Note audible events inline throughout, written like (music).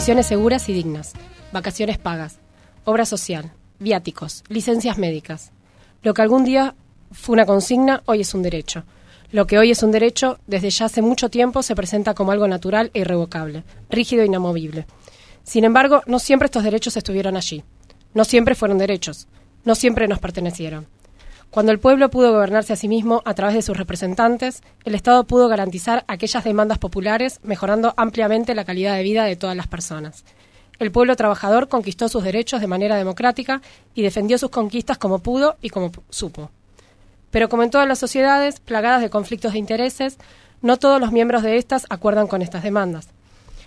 condiciones seguras y dignas, vacaciones pagas, obra social, viáticos, licencias médicas. Lo que algún día fue una consigna, hoy es un derecho. Lo que hoy es un derecho, desde ya hace mucho tiempo se presenta como algo natural e irrevocable, rígido e inamovible. Sin embargo, no siempre estos derechos estuvieron allí. No siempre fueron derechos. No siempre nos pertenecieron. Cuando el pueblo pudo gobernarse a sí mismo a través de sus representantes, el Estado pudo garantizar aquellas demandas populares, mejorando ampliamente la calidad de vida de todas las personas. El pueblo trabajador conquistó sus derechos de manera democrática y defendió sus conquistas como pudo y como supo. Pero como en todas las sociedades, plagadas de conflictos de intereses, no todos los miembros de estas acuerdan con estas demandas.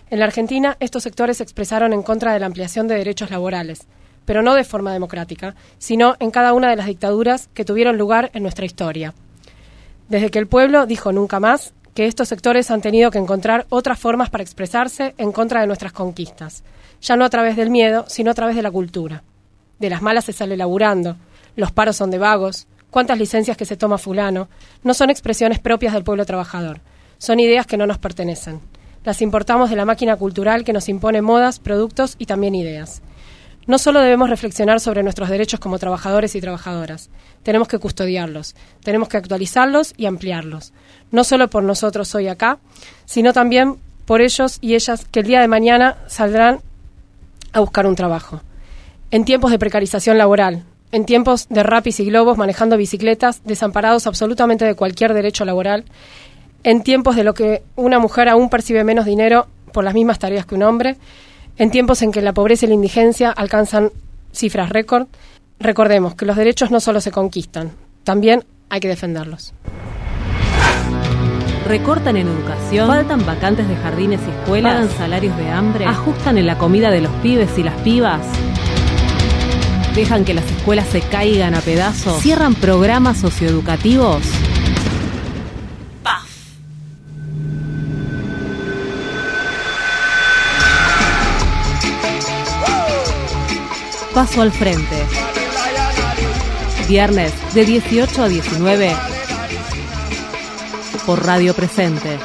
En la Argentina, estos sectores se expresaron en contra de la ampliación de derechos laborales, pero no de forma democrática, sino en cada una de las dictaduras que tuvieron lugar en nuestra historia. Desde que el pueblo dijo nunca más, que estos sectores han tenido que encontrar otras formas para expresarse en contra de nuestras conquistas, ya no a través del miedo, sino a través de la cultura. De las malas se sale laburando, los paros son de vagos, cuántas licencias que se toma fulano, no son expresiones propias del pueblo trabajador, son ideas que no nos pertenecen. Las importamos de la máquina cultural que nos impone modas, productos y también ideas. No solo debemos reflexionar sobre nuestros derechos como trabajadores y trabajadoras, tenemos que custodiarlos, tenemos que actualizarlos y ampliarlos, no solo por nosotros hoy acá, sino también por ellos y ellas que el día de mañana saldrán a buscar un trabajo. En tiempos de precarización laboral, en tiempos de rapis y globos manejando bicicletas, desamparados absolutamente de cualquier derecho laboral, en tiempos de lo que una mujer aún percibe menos dinero por las mismas tareas que un hombre, en tiempos en que la pobreza y la indigencia alcanzan cifras récord, recordemos que los derechos no solo se conquistan, también hay que defenderlos. Recortan en educación, faltan vacantes de jardines y escuelas, pagan salarios de hambre, ajustan en la comida de los pibes y las pibas, dejan que las escuelas se caigan a pedazos, cierran programas socioeducativos. Paso al frente. Viernes de 18 a 19 por Radio Presente.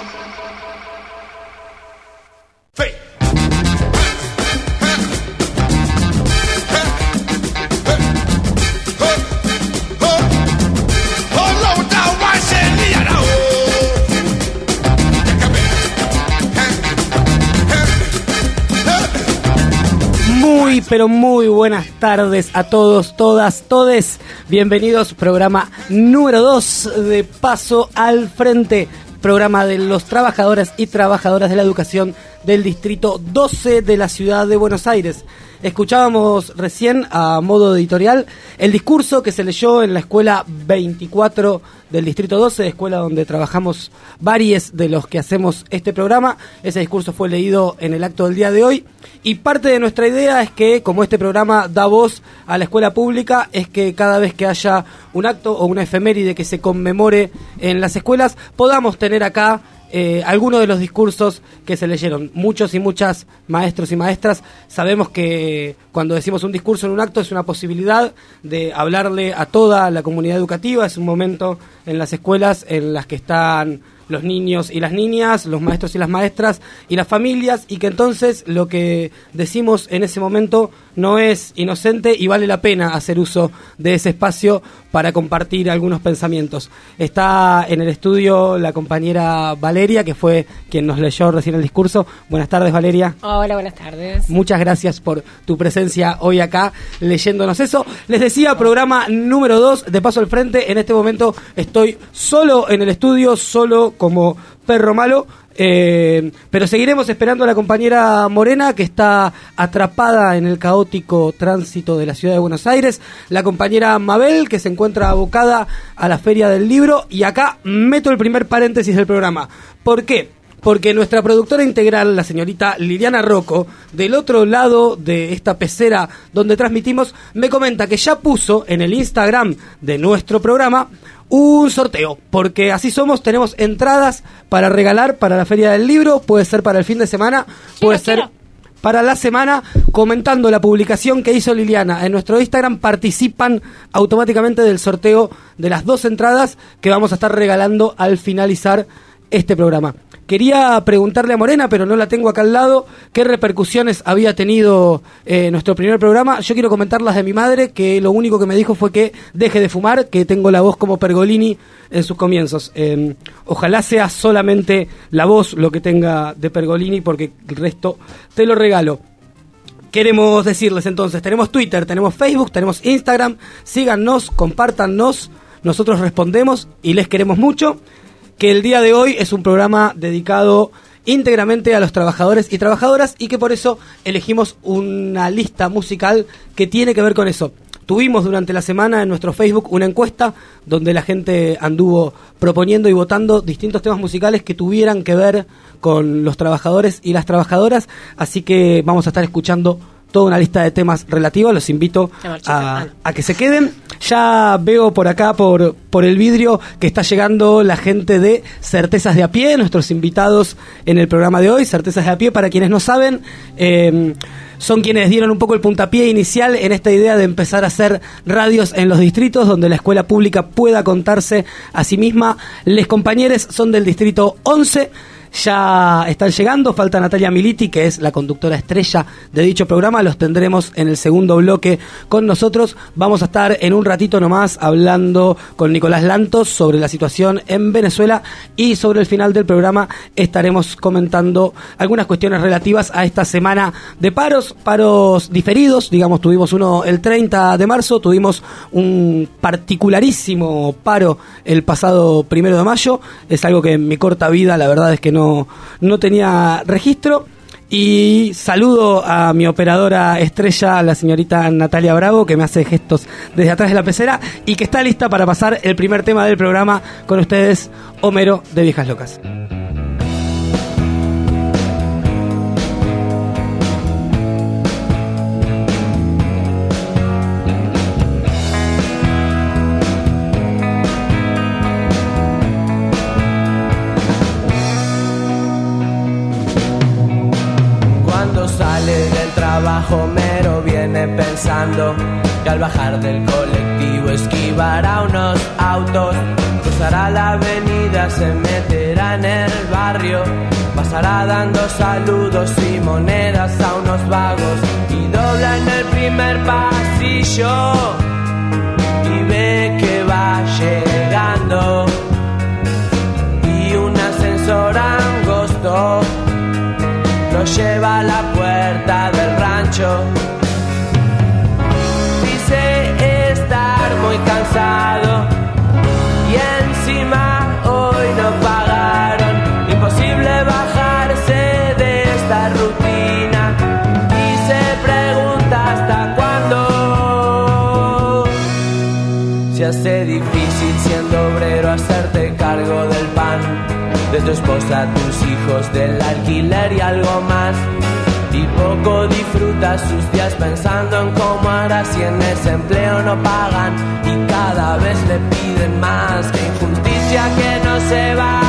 Pero muy buenas tardes a todos, todas, todes. Bienvenidos, programa número 2 de Paso al Frente, programa de los trabajadores y trabajadoras de la educación del Distrito 12 de la Ciudad de Buenos Aires. Escuchábamos recién a modo editorial el discurso que se leyó en la escuela 24 del Distrito 12, escuela donde trabajamos varios de los que hacemos este programa. Ese discurso fue leído en el acto del día de hoy y parte de nuestra idea es que como este programa da voz a la escuela pública, es que cada vez que haya un acto o una efeméride que se conmemore en las escuelas, podamos tener acá eh, algunos de los discursos que se leyeron. Muchos y muchas maestros y maestras sabemos que cuando decimos un discurso en un acto es una posibilidad de hablarle a toda la comunidad educativa, es un momento en las escuelas en las que están los niños y las niñas, los maestros y las maestras y las familias y que entonces lo que decimos en ese momento no es inocente y vale la pena hacer uso de ese espacio para compartir algunos pensamientos. Está en el estudio la compañera Valeria, que fue quien nos leyó recién el discurso. Buenas tardes, Valeria. Hola, buenas tardes. Muchas gracias por tu presencia hoy acá leyéndonos eso. Les decía, programa número 2 de Paso al Frente. En este momento estoy solo en el estudio, solo como perro malo. Eh, pero seguiremos esperando a la compañera Morena, que está atrapada en el caótico tránsito de la ciudad de Buenos Aires. La compañera Mabel, que se encuentra abocada a la Feria del Libro. Y acá meto el primer paréntesis del programa. ¿Por qué? Porque nuestra productora integral, la señorita Liliana Rocco, del otro lado de esta pecera donde transmitimos, me comenta que ya puso en el Instagram de nuestro programa un sorteo, porque así somos, tenemos entradas para regalar para la Feria del Libro, puede ser para el fin de semana, puede ser para la semana, comentando la publicación que hizo Liliana. En nuestro Instagram, participan automáticamente del sorteo de las dos entradas que vamos a estar regalando al finalizar este programa. Quería preguntarle a Morena, pero no la tengo acá al lado, qué repercusiones había tenido eh, nuestro primer programa. Yo quiero comentar las de mi madre, que lo único que me dijo fue que deje de fumar, que tengo la voz como Pergolini en sus comienzos. Em, ojalá sea solamente la voz lo que tenga de Pergolini, porque el resto te lo regalo. Queremos decirles entonces, tenemos Twitter, tenemos Facebook, tenemos Instagram, síganos, compártanos, nosotros respondemos y les queremos mucho que el día de hoy es un programa dedicado íntegramente a los trabajadores y trabajadoras y que por eso elegimos una lista musical que tiene que ver con eso. Tuvimos durante la semana en nuestro Facebook una encuesta donde la gente anduvo proponiendo y votando distintos temas musicales que tuvieran que ver con los trabajadores y las trabajadoras, así que vamos a estar escuchando toda una lista de temas relativos, los invito a, a que se queden. Ya veo por acá, por, por el vidrio, que está llegando la gente de Certezas de a pie, nuestros invitados en el programa de hoy. Certezas de a pie, para quienes no saben, eh, son quienes dieron un poco el puntapié inicial en esta idea de empezar a hacer radios en los distritos donde la escuela pública pueda contarse a sí misma. Les compañeros son del distrito 11 ya están llegando. Falta Natalia Militi, que es la conductora estrella de dicho programa. Los tendremos en el segundo bloque con nosotros. Vamos a estar en un ratito nomás hablando con Nicolás Lantos sobre la situación en Venezuela y sobre el final del programa estaremos comentando algunas cuestiones relativas a esta semana de paros, paros diferidos. Digamos, tuvimos uno el 30 de marzo, tuvimos un particularísimo paro el pasado primero de mayo. Es algo que en mi corta vida, la verdad es que no no, tenía registro. Y saludo a mi operadora estrella, la señorita Natalia Bravo, que me hace gestos desde atrás de la pecera y que está lista para pasar el primer tema del programa con ustedes, Homero de Viejas Locas. Pensando que al bajar del colectivo esquivará unos autos, cruzará la avenida, se meterá en el barrio, pasará dando saludos y monedas a unos vagos y dobla en el primer pasillo y ve que va llegando. Y un ascensor angosto lo lleva a la puerta del Dice muy cansado y encima hoy no pagaron. Imposible bajarse de esta rutina y se pregunta hasta cuándo. Se hace difícil siendo obrero hacerte cargo del pan de tu esposa, tus hijos, del alquiler y algo más y poco disfruta sus días pensando en cómo hará si en ese empleo no pagan y cada vez le piden más. Injusticia que no se valore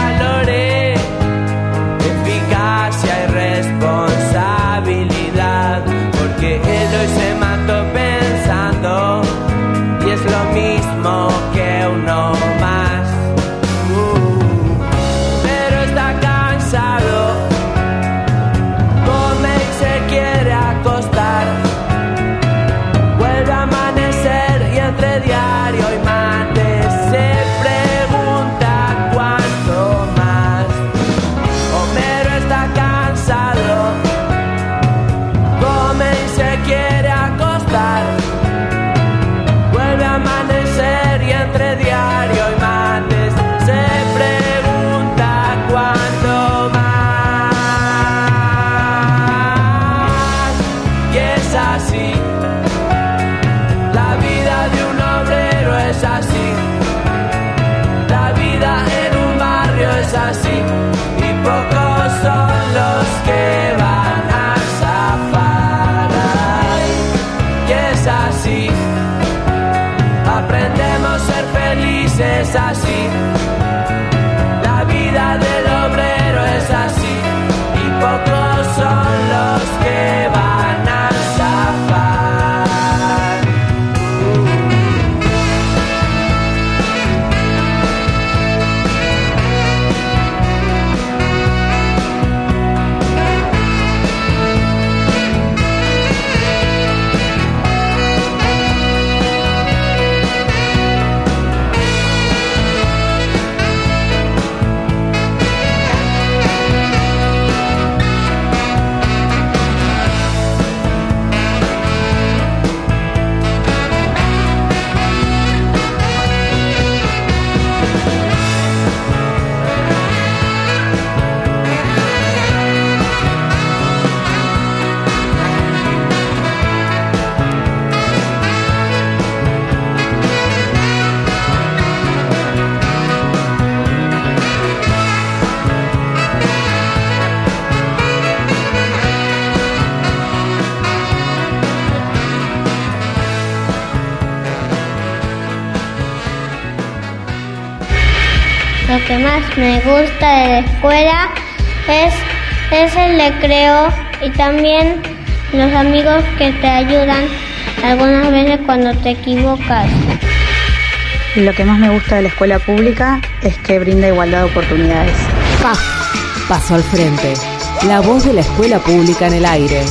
más me gusta de la escuela es, es el recreo y también los amigos que te ayudan algunas veces cuando te equivocas. Lo que más me gusta de la escuela pública es que brinda igualdad de oportunidades. Paso al frente. La voz de la escuela pública en el aire.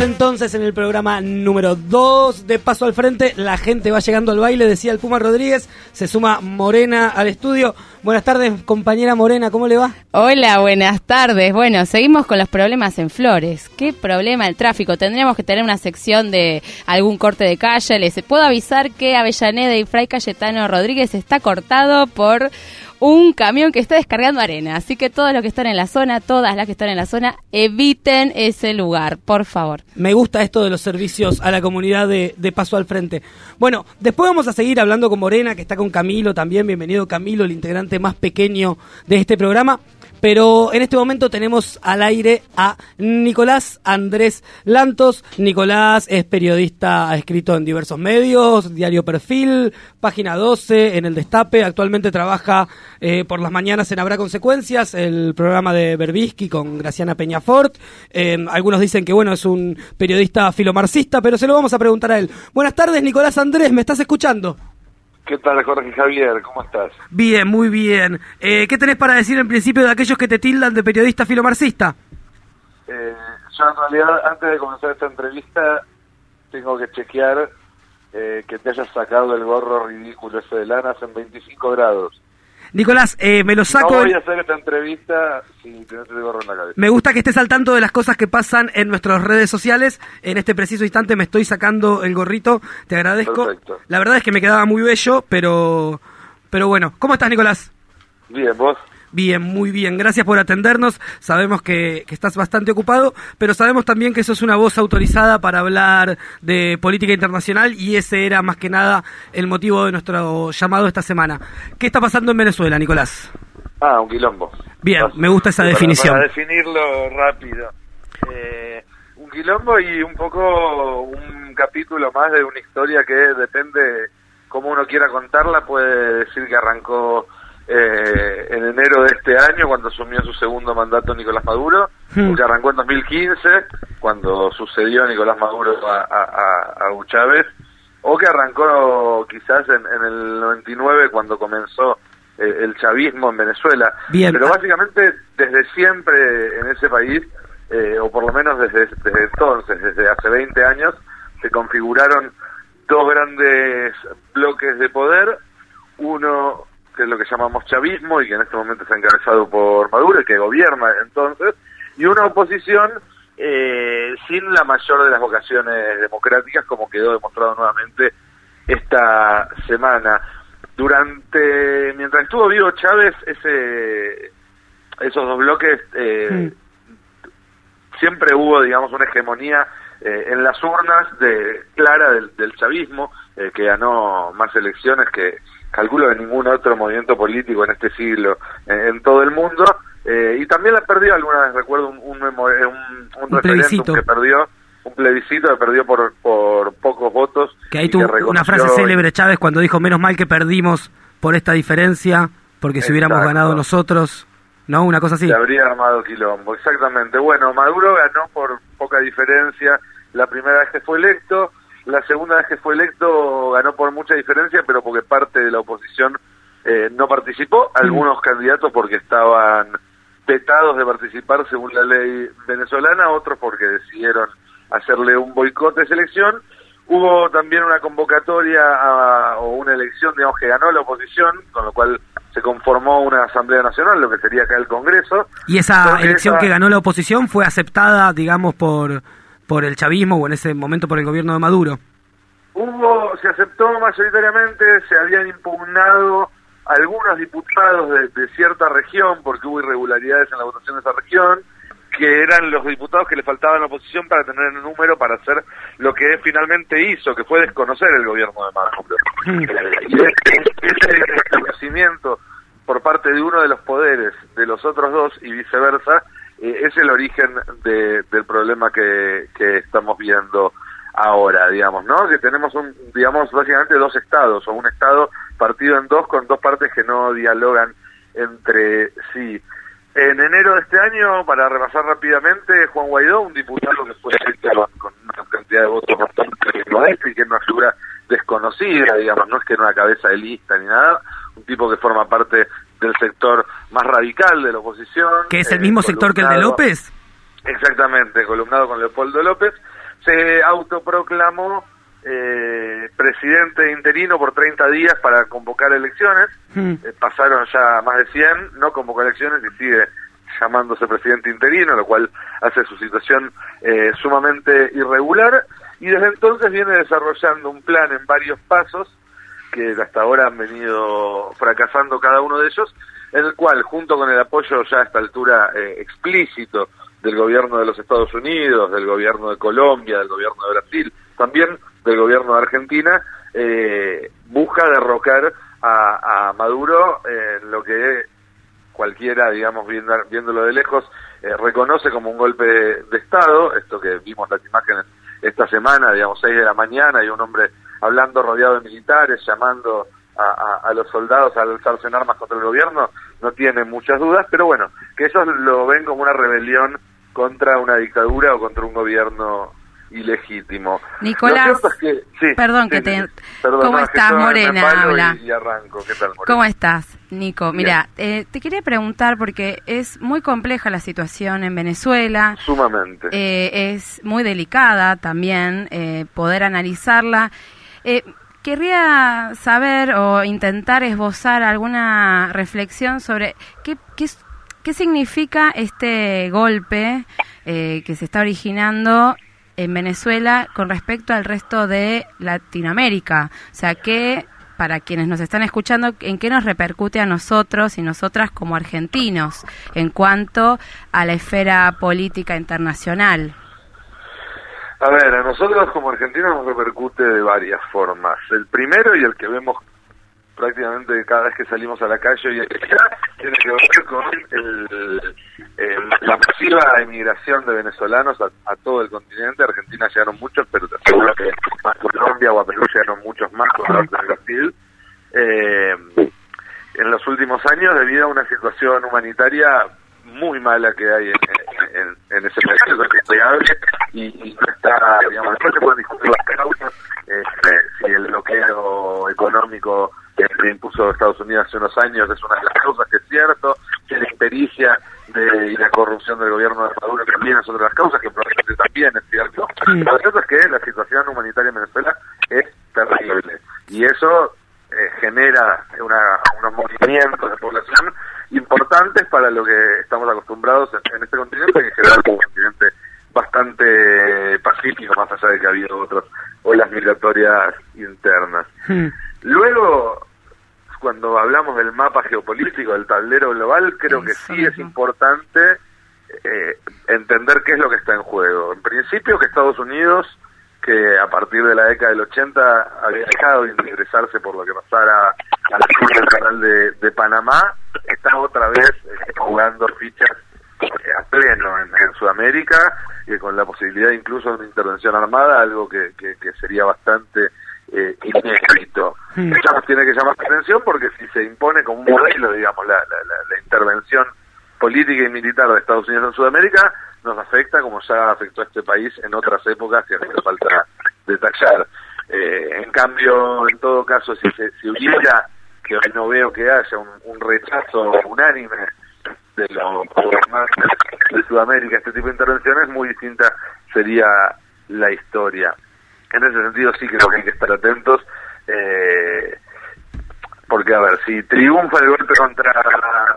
Entonces en el programa número 2 de Paso al Frente. La gente va llegando al baile, decía el Puma Rodríguez. Se suma Morena al estudio. Buenas tardes, compañera Morena, ¿cómo le va? Hola, buenas tardes. Bueno, seguimos con los problemas en Flores. ¿Qué problema el tráfico? Tendríamos que tener una sección de algún corte de calle. Les puedo avisar que Avellaneda y Fray Cayetano Rodríguez está cortado por un camión que está descargando arena. Así que todos los que están en la zona, todas las que están en la zona, eviten ese lugar, por favor. Me gusta esto de los servicios a la comunidad de, de Paso al Frente. Bueno, después vamos a seguir hablando con Morena, que está con Camilo también. Bienvenido Camilo, el integrante más pequeño de este programa. Pero en este momento tenemos al aire a Nicolás Andrés Lantos. Nicolás es periodista, ha escrito en diversos medios, Diario Perfil, Página 12, en El Destape. Actualmente trabaja eh, por las mañanas en Habrá Consecuencias, el programa de Berbisky con Graciana Peñafort. Eh, algunos dicen que, bueno, es un periodista filomarxista, pero se lo vamos a preguntar a él. Buenas tardes, Nicolás Andrés, ¿me estás escuchando? ¿Qué tal, Jorge Javier? ¿Cómo estás? Bien, muy bien. Eh, ¿Qué tenés para decir en principio de aquellos que te tildan de periodista filomarxista? Eh, yo en realidad, antes de comenzar esta entrevista, tengo que chequear eh, que te hayas sacado el gorro ridículo ese de lana en 25 grados. Nicolás, eh, me lo saco. No voy a hacer esta entrevista sin tener el gorro en la cabeza. Me gusta que estés al tanto de las cosas que pasan en nuestras redes sociales. En este preciso instante me estoy sacando el gorrito. Te agradezco. Perfecto. La verdad es que me quedaba muy bello, pero, pero bueno. ¿Cómo estás, Nicolás? Bien, vos. Bien, muy bien. Gracias por atendernos. Sabemos que, que, estás bastante ocupado, pero sabemos también que sos una voz autorizada para hablar de política internacional y ese era más que nada el motivo de nuestro llamado esta semana. ¿Qué está pasando en Venezuela, Nicolás? Ah, un quilombo. Bien, me gusta esa para, definición. Para definirlo rápido. Eh, un quilombo y un poco un capítulo más de una historia que depende cómo uno quiera contarla, puede decir que arrancó eh, en enero de este año, cuando asumió su segundo mandato Nicolás Maduro, Hmm. que arrancó en 2015, cuando sucedió Nicolás Maduro a, a, a Hugo Chávez, o que arrancó quizás en, en el 99, cuando comenzó eh, el chavismo en Venezuela. Bien. Pero básicamente desde siempre en ese país, eh, o por lo menos desde, desde entonces, desde hace 20 años, se configuraron dos grandes bloques de poder, uno que es lo que llamamos chavismo y que en este momento está encabezado por Maduro y que gobierna entonces, y una oposición eh, sin la mayor de las vocaciones democráticas como quedó demostrado nuevamente esta semana. Durante, mientras estuvo vivo Chávez, ese, esos dos bloques, eh, siempre hubo, digamos, una hegemonía eh, en las urnas de clara del, del chavismo, eh, que ganó más elecciones que calculo de ningún otro movimiento político en este siglo eh, en todo el mundo, eh, y también la perdió alguna vez, recuerdo un, un, un, un referéndum plebiscito. que perdió, un plebiscito que perdió por, por pocos votos. Que ahí tuvo una frase célebre Chávez cuando dijo, menos mal que perdimos por esta diferencia, porque si hubiéramos ganado nosotros, ¿no? Una cosa así. Se habría armado quilombo, exactamente. Bueno, Maduro ganó por poca diferencia la primera vez que fue electo, la segunda vez que fue electo ganó por mucha diferencia, pero porque parte de la oposición eh, no participó, algunos candidatos porque estaban vetados de participar según la ley venezolana, otros porque decidieron hacerle un boicot de selección. Hubo también una convocatoria a- o una elección, digamos, que ganó la oposición, con lo cual se conformó una Asamblea Nacional, lo que sería acá el Congreso. Y esa Entonces, elección esa- que ganó la oposición fue aceptada, digamos, por, por el chavismo o en ese momento por el gobierno de Maduro. Hubo, se aceptó mayoritariamente, se habían impugnado algunos diputados de, de cierta región, porque hubo irregularidades en la votación de esa región, que eran los diputados que le faltaban oposición para tener el número para hacer lo que finalmente hizo, que fue desconocer el gobierno de Maduro. Ese, ese desconocimiento por parte de uno de los poderes de los otros dos y viceversa, eh, es el origen de, del problema que, que estamos viendo ahora, digamos, ¿no? Que tenemos, un, digamos, básicamente dos estados, o un estado partido en dos con dos partes que no dialogan entre sí. En enero de este año, para repasar rápidamente, Juan Guaidó, un diputado que fue con una cantidad de votos bastante y que es una figura desconocida, digamos, no es que en una cabeza de lista ni nada, un tipo que forma parte del sector más radical de la oposición. ¿Que es el mismo sector que el de López? Exactamente, columnado con Leopoldo López, se autoproclamó eh, presidente interino por 30 días para convocar elecciones. Hmm. Eh, pasaron ya más de 100, no convocó elecciones y sigue llamándose presidente interino, lo cual hace su situación eh, sumamente irregular. Y desde entonces viene desarrollando un plan en varios pasos que hasta ahora han venido fracasando cada uno de ellos, en el cual, junto con el apoyo ya a esta altura eh, explícito del gobierno de los Estados Unidos, del gobierno de Colombia, del gobierno de Brasil, también del gobierno de Argentina, eh, busca derrocar a, a Maduro en lo que cualquiera, digamos, viendo, viéndolo de lejos, eh, reconoce como un golpe de Estado, esto que vimos las imágenes esta semana, digamos, 6 de la mañana, y un hombre hablando rodeado de militares, llamando a, a, a los soldados a alzarse en armas contra el gobierno, no tiene muchas dudas, pero bueno, que ellos lo ven como una rebelión contra una dictadura o contra un gobierno ilegítimo. Nicolás, es que, sí, perdón sí, que te... Perdón, ¿Cómo no, estás, Morena? empalo Habla. Y, y arranco. ¿Qué tal, Morena? ¿Cómo estás, Nico? Mira, eh, te quería preguntar porque es muy compleja la situación en Venezuela. Sumamente. Eh, es muy delicada también eh, poder analizarla. Eh, querría saber o intentar esbozar alguna reflexión sobre qué, qué, significa este golpe eh, que se está originando en Venezuela con respecto al resto de Latinoamérica. O sea, que para quienes nos están escuchando, ¿en qué nos repercute a nosotros y nosotras como argentinos en cuanto a la esfera política internacional? A ver, a nosotros como argentinos nos repercute de varias formas. El primero y el que vemos prácticamente cada vez que salimos a la calle y (laughs) tiene que ver con el, el- la masiva emigración de venezolanos a, a todo el continente. Argentina llegaron muchos, pero te Colombia o a Perú llegaron muchos más, de Brasil. Eh, en los últimos años, debido a una situación humanitaria muy mala que hay en, en- en ese país, eso es innegable, y, y no está, digamos, después se pueden discutir las causas, este, si el bloqueo económico que impuso Estados Unidos hace unos años es una de las causas, que es cierto, que la impericia de, y la corrupción del gobierno de Maduro también es otra de las causas, que probablemente también es cierto. Lo cierto es que la situación humanitaria en Venezuela es terrible, y eso eh, genera una- unos movimientos de población importantes para lo que estamos acostumbrados en, en este continente, que en general es un continente bastante pacífico, más allá de que ha habido otras olas migratorias internas. Luego, cuando hablamos del mapa geopolítico, del tablero global, creo que sí es importante eh, entender qué es lo que está en juego. En principio, que Estados Unidos, que a partir de la década del 80 había dejado de interesarse por lo que pasara al del canal de, de Panamá, está otra vez eh, jugando fichas eh, a pleno en, en Sudamérica y con la posibilidad incluso de una intervención armada, algo que, que, que sería bastante eh, inédito. Eso nos tiene que llamar la atención porque si se impone como un modelo, digamos, la, la, la, la intervención política y militar de Estados Unidos en Sudamérica, nos afecta como ya afectó a este país en otras épocas que hace falta detallar. Eh, en cambio, en todo caso, si, si hubiera, que hoy no veo que haya un, rechazo unánime de los gobernantes de Sudamérica este tipo de intervenciones, muy distinta sería la historia. En ese sentido sí creo que hay que estar atentos, eh, porque a ver, si triunfa el golpe contra,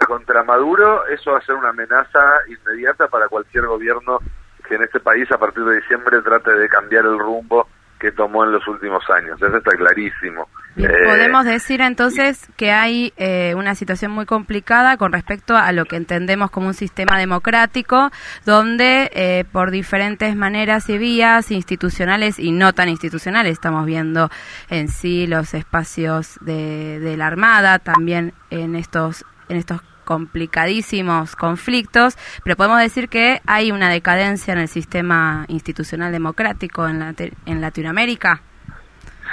contra Maduro, eso va a ser una amenaza inmediata para cualquier gobierno que en este país a partir de diciembre trate de cambiar el rumbo que tomó en los últimos años. Eso está clarísimo. Bien, Eh, Podemos decir entonces que hay eh, una situación muy complicada con respecto a lo que entendemos como un sistema democrático, donde eh, por diferentes maneras y vías institucionales y no tan institucionales, estamos viendo en sí los espacios de, de la Armada, también en estos, en estos complicadísimos conflictos, pero podemos decir que hay una decadencia en el sistema institucional democrático en, la, en Latinoamérica.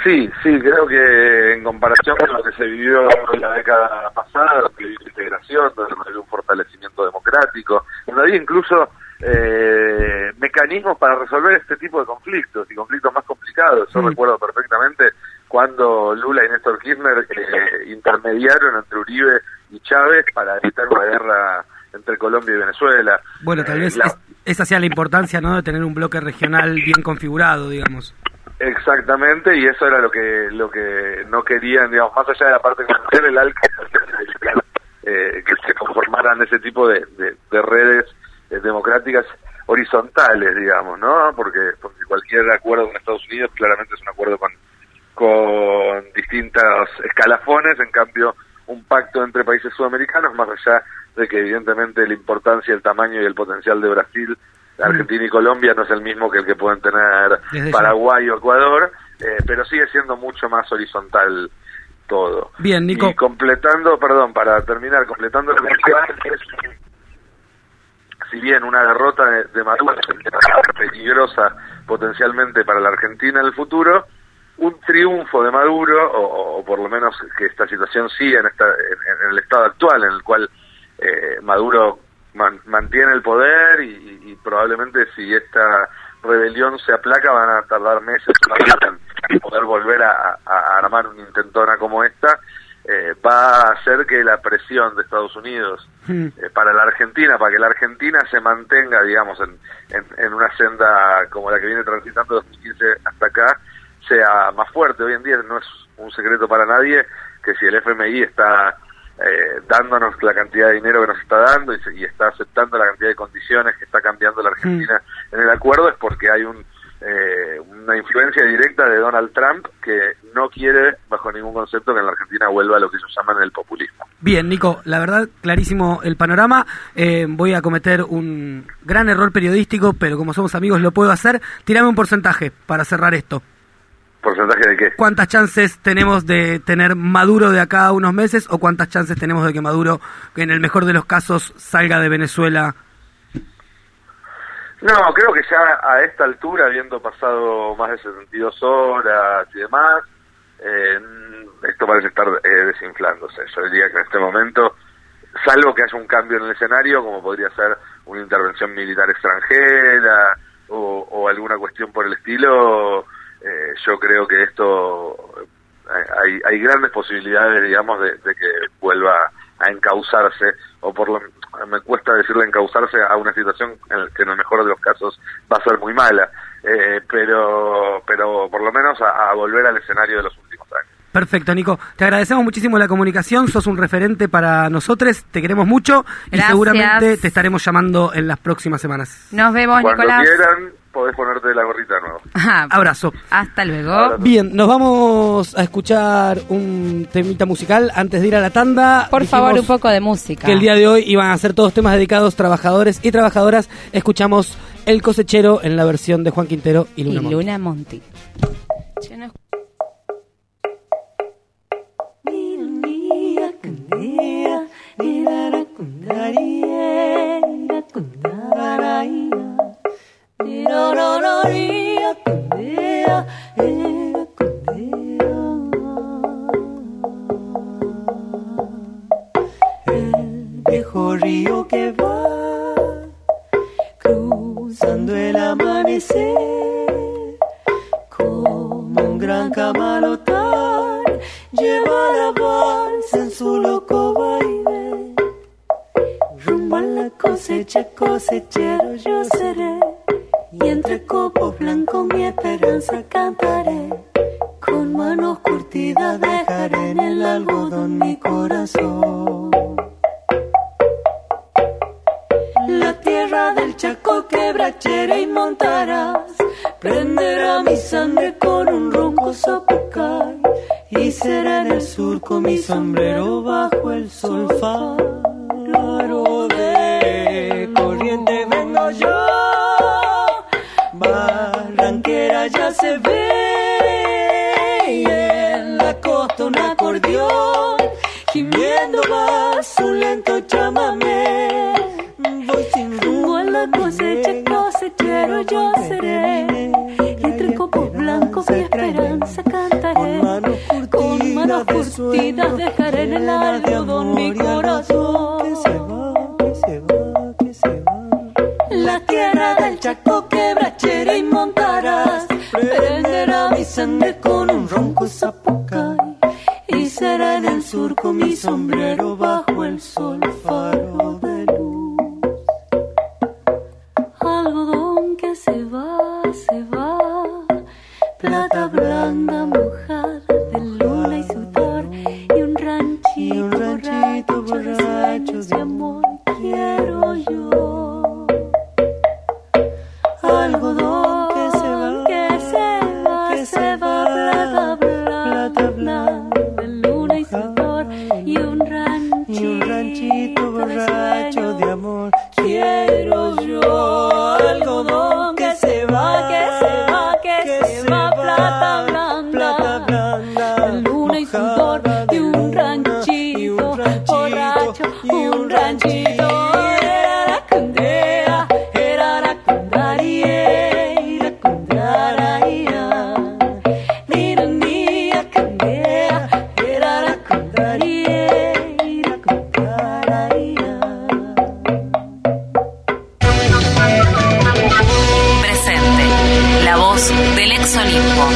Sí, sí, creo que en comparación con lo que se vivió en la década pasada, donde integración, donde había un fortalecimiento democrático, donde había incluso eh, mecanismos para resolver este tipo de conflictos y conflictos más complicados. Yo mm. recuerdo perfectamente cuando Lula y Néstor Kirchner eh, intermediaron entre Uribe y Chávez para evitar una guerra entre Colombia y Venezuela. Bueno, tal vez esa sea la importancia ¿no? de tener un bloque regional bien configurado, digamos. Exactamente, y eso era lo que lo que no querían, digamos, más allá de la parte comercial, el ALCA, eh, que se conformaran ese tipo de, de, redes eh, democráticas horizontales, digamos, ¿no? Porque, porque cualquier acuerdo con Estados Unidos claramente es un acuerdo con, con distintos escalafones, en cambio, un pacto entre países sudamericanos, más allá de que evidentemente la importancia, el tamaño y el potencial de Brasil Argentina y Colombia no es el mismo que el que pueden tener Paraguay o Ecuador, eh, pero sigue siendo mucho más horizontal todo. Bien, Nico. Y completando, perdón, para terminar, completando lo que si bien una derrota de, Maduro es peligrosa potencialmente para la Argentina en el futuro, un triunfo de Maduro, o, por lo menos que esta situación siga en, esta, en, el estado actual, en el cual eh, Maduro mantiene el poder y, probablemente si esta rebelión se aplaca van a tardar meses en poder volver a, armar una intentona como esta. Eh, va a hacer que la presión de Estados Unidos hmm. eh, para la Argentina, para que la Argentina se mantenga, digamos, en, en, una senda como la que viene transitando 2015 hasta acá, sea más fuerte. Hoy en día no es un secreto para nadie que si el FMI está eh, dándonos la cantidad de dinero que nos está dando y, está aceptando la cantidad de condiciones que está cambiando la Argentina mm. en el acuerdo es porque hay un, eh, una influencia directa de Donald Trump que no quiere bajo ningún concepto que en la Argentina vuelva a lo que ellos llaman el populismo. Bien, Nico, la verdad clarísimo el panorama. Eh, voy a cometer un gran error periodístico, pero como somos amigos lo puedo hacer. Tirame un porcentaje para cerrar esto. ¿Porcentaje de qué? ¿Cuántas chances tenemos de tener Maduro de acá a unos meses o cuántas chances tenemos de que Maduro, en el mejor de los casos, salga de Venezuela? No, creo que ya a esta altura, habiendo pasado más de 72 horas y demás, eh, esto parece estar eh, desinflándose. Yo diría que en este momento, salvo que haya un cambio en el escenario, como podría ser una intervención militar extranjera o, o alguna cuestión por el estilo, eh, yo creo que esto hay, hay grandes posibilidades, digamos, de, que vuelva a encauzarse, o por lo me cuesta decirle encauzarse a una situación en que en el mejor de los casos va a ser muy mala, eh, pero, pero por lo menos a, volver al escenario de los últimos años. Perfecto, Nico. Te agradecemos muchísimo la comunicación. Sos un referente para nosotros. Te queremos mucho y seguramente te estaremos llamando en las próximas semanas. Nos vemos, Cuando Nicolás. Quieran, podés ponerte la gorrita de nuevo. Abrazo. Hasta luego. Bien, nos vamos a escuchar un temita musical antes de ir a la tanda. Por favor, un poco de música. Que el día de hoy iban a ser todos temas dedicados trabajadores y trabajadoras. Escuchamos El cosechero en la versión de Juan Quintero y Luna y Luna Monti. El viejo río que va cruzando el amanecer como un gran camalotán lleva la balsa en su loco baile rumbo a la cosecha cosechero yo seré y entre copos blancos mi esperanza cantaré. Con manos curtidas dejaré en el algodón mi corazón. La tierra del Chaco quebrachera y montarás, prenderá mi sangre con un ronco sopucar y será en el surco mi sombrero bajo el sol faro se ve y en la costa un acordeón gimiendo vas un lento chamamé. Voy sin rumbo a la cosecha, cosechero yo seré. Y entre copos blancos mi esperanza cantaré. Con manos curtidas dejaré en el algodón mi corazón. Del ex Olimpo.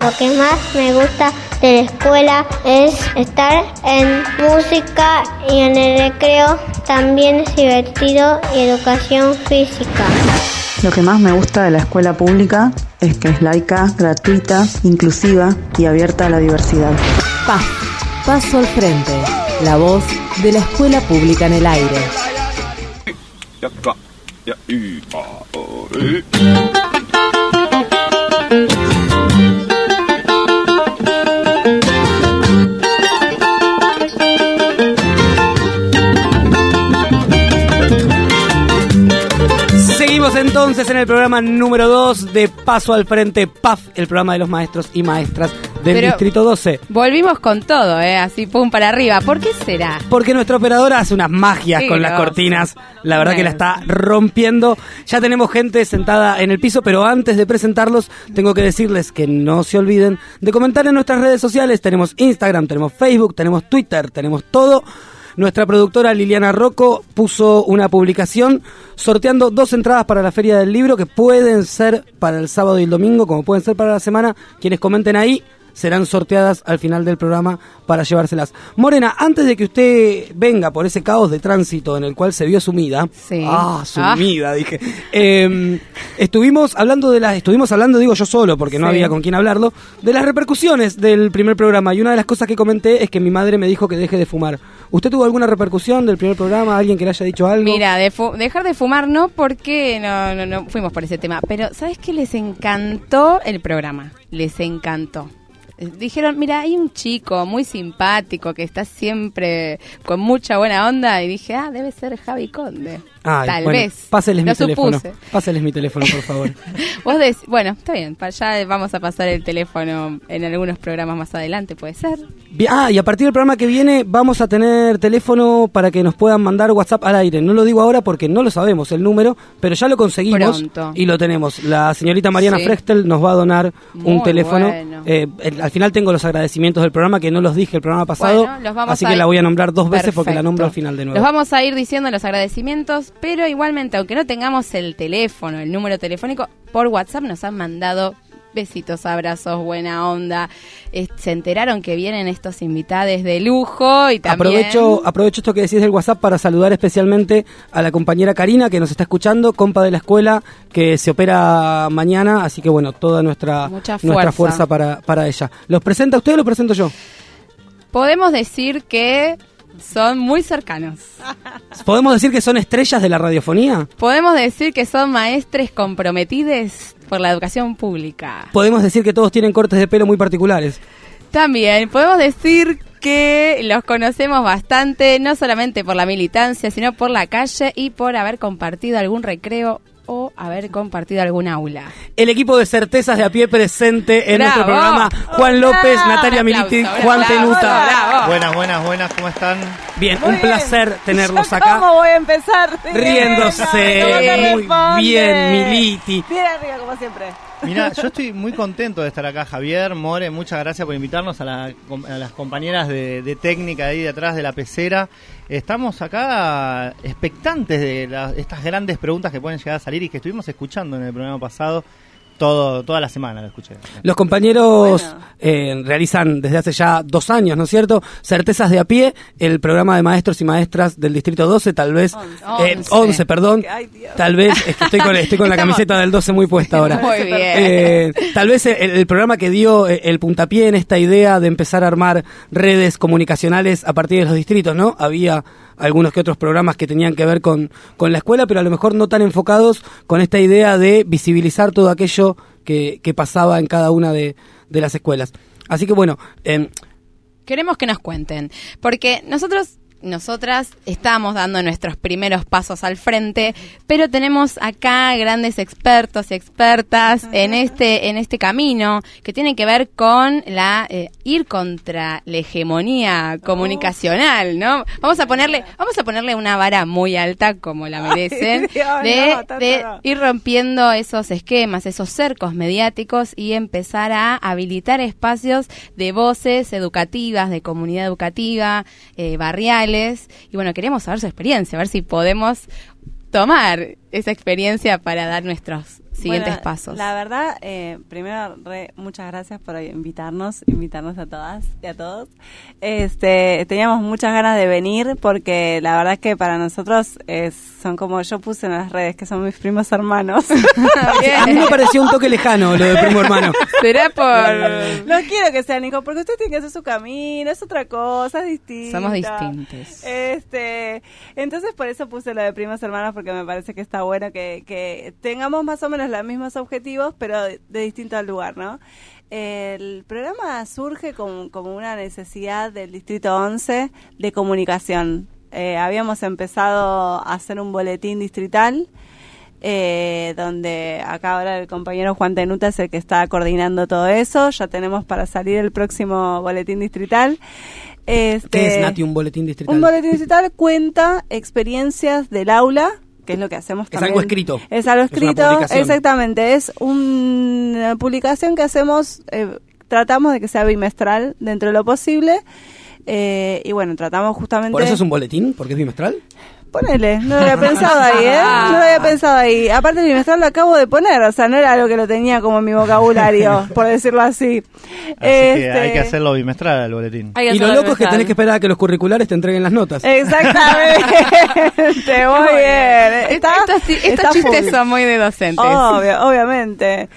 Lo que más me gusta de la escuela es estar en música y en el recreo también es divertido y educación física. Lo que más me gusta de la escuela pública es que es laica, gratuita, inclusiva y abierta a la diversidad. PAF. Paso al frente. La voz de la escuela pública en el aire. Seguimos entonces en el programa número 2 de Paso al Frente, PAF, el programa de los maestros y maestras del Pero- Distrito 12. Volvimos con todo, ¿eh? Así, pum, para arriba. ¿Por qué será? Porque nuestra operadora hace unas magias Sí, con las cortinas. La verdad que la está rompiendo. Ya tenemos gente sentada en el piso, pero antes de presentarlos, tengo que decirles que no se olviden de comentar en nuestras redes sociales. Tenemos Instagram, tenemos Facebook, tenemos Twitter, tenemos todo. Nuestra productora Liliana Rocco puso una publicación sorteando dos entradas para la Feria del Libro que pueden ser para el sábado y el domingo, como pueden ser para la semana. Quienes comenten ahí serán sorteadas al final del programa para llevárselas. Morena, antes de que usted venga por ese caos de tránsito en el cual se vio sumida, Sí. ah, sumida, dije, eh, estuvimos hablando de las, estuvimos hablando, digo yo solo, porque no Sí. había con quién hablarlo, de las repercusiones del primer programa. Y una de las cosas que comenté es que mi madre me dijo que deje de fumar. ¿Usted tuvo alguna repercusión del primer programa? ¿Alguien que le haya dicho algo? Mira, de dejar de fumar no, porque no, no, no fuimos por ese tema. Pero, ¿sabes qué? Les encantó el programa. Les encantó. Eh, Dijeron, mira, hay un chico muy simpático que está siempre con mucha buena onda. Y dije, ah, debe ser Javi Conde. Ay, Tal bueno, vez. Páseles Lo mi teléfono. Páseles mi teléfono, por favor. (laughs) Vos decís, bueno, está bien, ya vamos a pasar el teléfono en algunos programas más adelante, puede ser. Bien, ah, y a partir del programa que viene vamos a tener teléfono para que nos puedan mandar WhatsApp al aire. No lo digo ahora porque no lo sabemos el número, pero ya lo conseguimos Pronto. y lo tenemos. La señorita Mariana Sí. Frechtel nos va a donar un Muy teléfono. bueno. Eh, el- al final tengo los agradecimientos del programa que no los dije el programa pasado, Bueno, los vamos así a que ir- la voy a nombrar dos veces porque la Perfecto. nombro al final de nuevo. Los vamos a ir diciendo los agradecimientos, pero igualmente, aunque no tengamos el teléfono, el número telefónico, por WhatsApp nos han mandado besitos, abrazos, buena onda. Eh, se enteraron que vienen estos invitados de lujo y también... Aprovecho, aprovecho esto que decís del WhatsApp para saludar especialmente a la compañera Karina que nos está escuchando, compa de la escuela, que se opera mañana, así que bueno, toda nuestra, Mucha nuestra fuerza. fuerza para, para ella. ¿Los presenta usted o los presento yo? Podemos decir que son muy cercanos. ¿Podemos decir que son estrellas de la radiofonía? Podemos decir que son maestres comprometidos por la educación pública. Podemos decir que todos tienen cortes de pelo muy particulares. También podemos decir que los conocemos bastante, no solamente por la militancia, sino por la calle y por haber compartido algún recreo o haber compartido algún aula. El equipo de certezas de a pie presente en Bravo. nuestro programa. Juan López, Natalia aplauso, Juan bravo, Tenuta. bravo. Buenas, buenas, buenas, ¿cómo están? Bien, Muy un placer tenerlos ¿Yo acá. ¿Cómo voy a empezar? Riéndose. ¿Cómo te Muy bien, Militi. Bien arriba, como siempre. Mira, yo estoy muy contento de estar acá, Javier, More, muchas gracias por invitarnos a, la- a las compañeras de, técnica ahí detrás de la pecera. Estamos acá expectantes de la- estas grandes preguntas que pueden llegar a salir y que estuvimos escuchando en el programa pasado. Todo, toda la semana lo escuché. Los compañeros eh, realizan desde hace ya dos años, ¿no es cierto? Certezas de a pie, el programa de maestros y maestras del Distrito 12, tal vez. Once. eh, 11, perdón. Ay, Dios. Tal vez, es que estoy con, estoy con la camiseta del 12 muy puesta ahora. Muy bien. Eh, tal vez el, el programa que dio el puntapié en esta idea de empezar a armar redes comunicacionales a partir de los distritos, ¿no? Había algunos que otros programas que tenían que ver con, con la escuela, pero a lo mejor no tan enfocados con esta idea de visibilizar todo aquello que, que pasaba en cada una de, de las escuelas. Así que bueno, em, Queremos que nos cuenten, porque nosotros, nosotras estamos dando nuestros primeros pasos al frente, pero tenemos acá grandes expertos y expertas en este en este camino que tiene que ver con la eh, ir contra la hegemonía comunicacional, ¿no? Vamos a ponerle vamos a ponerle una vara muy alta como la merecen (laughs) de, ir rompiendo esos esquemas, esos cercos mediáticos y empezar a habilitar espacios de voces educativas, de comunidad educativa, eh, barriales. Y bueno, queremos saber su experiencia, a ver si podemos tomar esa experiencia para dar nuestros siguientes Bueno, pasos. La verdad, eh, primero, re, muchas gracias por invitarnos, invitarnos a todas y a todos. Este, teníamos muchas ganas de venir porque la verdad es que para nosotros es, son como yo puse en las redes, que son mis primos hermanos. (laughs) a mí me pareció un toque lejano lo de primo hermano. Será por... No quiero que sean hijos, porque usted tiene que hacer su camino, es otra cosa, es distinta. Somos distintos. Este, entonces por eso puse lo de primos hermanos, porque me parece que está bueno que, que tengamos más o menos los mismos objetivos, pero de, de distinto lugar, ¿no? El programa surge como, como una necesidad del Distrito 11 de comunicación. Eh, habíamos empezado a hacer un boletín distrital eh, donde acá ahora el compañero Juan Tenuta es el que está coordinando todo eso. Ya tenemos para salir el próximo boletín distrital. Este, ¿Qué es, Nati, un boletín distrital? Un boletín distrital cuenta experiencias del aula, que es lo que hacemos Es algo escrito. Es algo escrito, exactamente. Es una publicación que hacemos, eh, tratamos de que sea bimestral dentro de lo posible. eh, y bueno, tratamos justamente... ¿Por eso es un boletín? ¿Porque es bimestral? Ponele, no lo había pensado ahí, ¿eh? No lo había pensado ahí. Aparte, el bimestral lo acabo de poner, o sea, no era algo que lo tenía como en mi vocabulario, (laughs) por decirlo así. Así que Este, hay que hacerlo bimestral al boletín. Y lo loco es que tenés que esperar a que los curriculares te entreguen las notas. Exactamente, (laughs) muy bien. Estos, chistes son muy de docentes. Obvio, obviamente.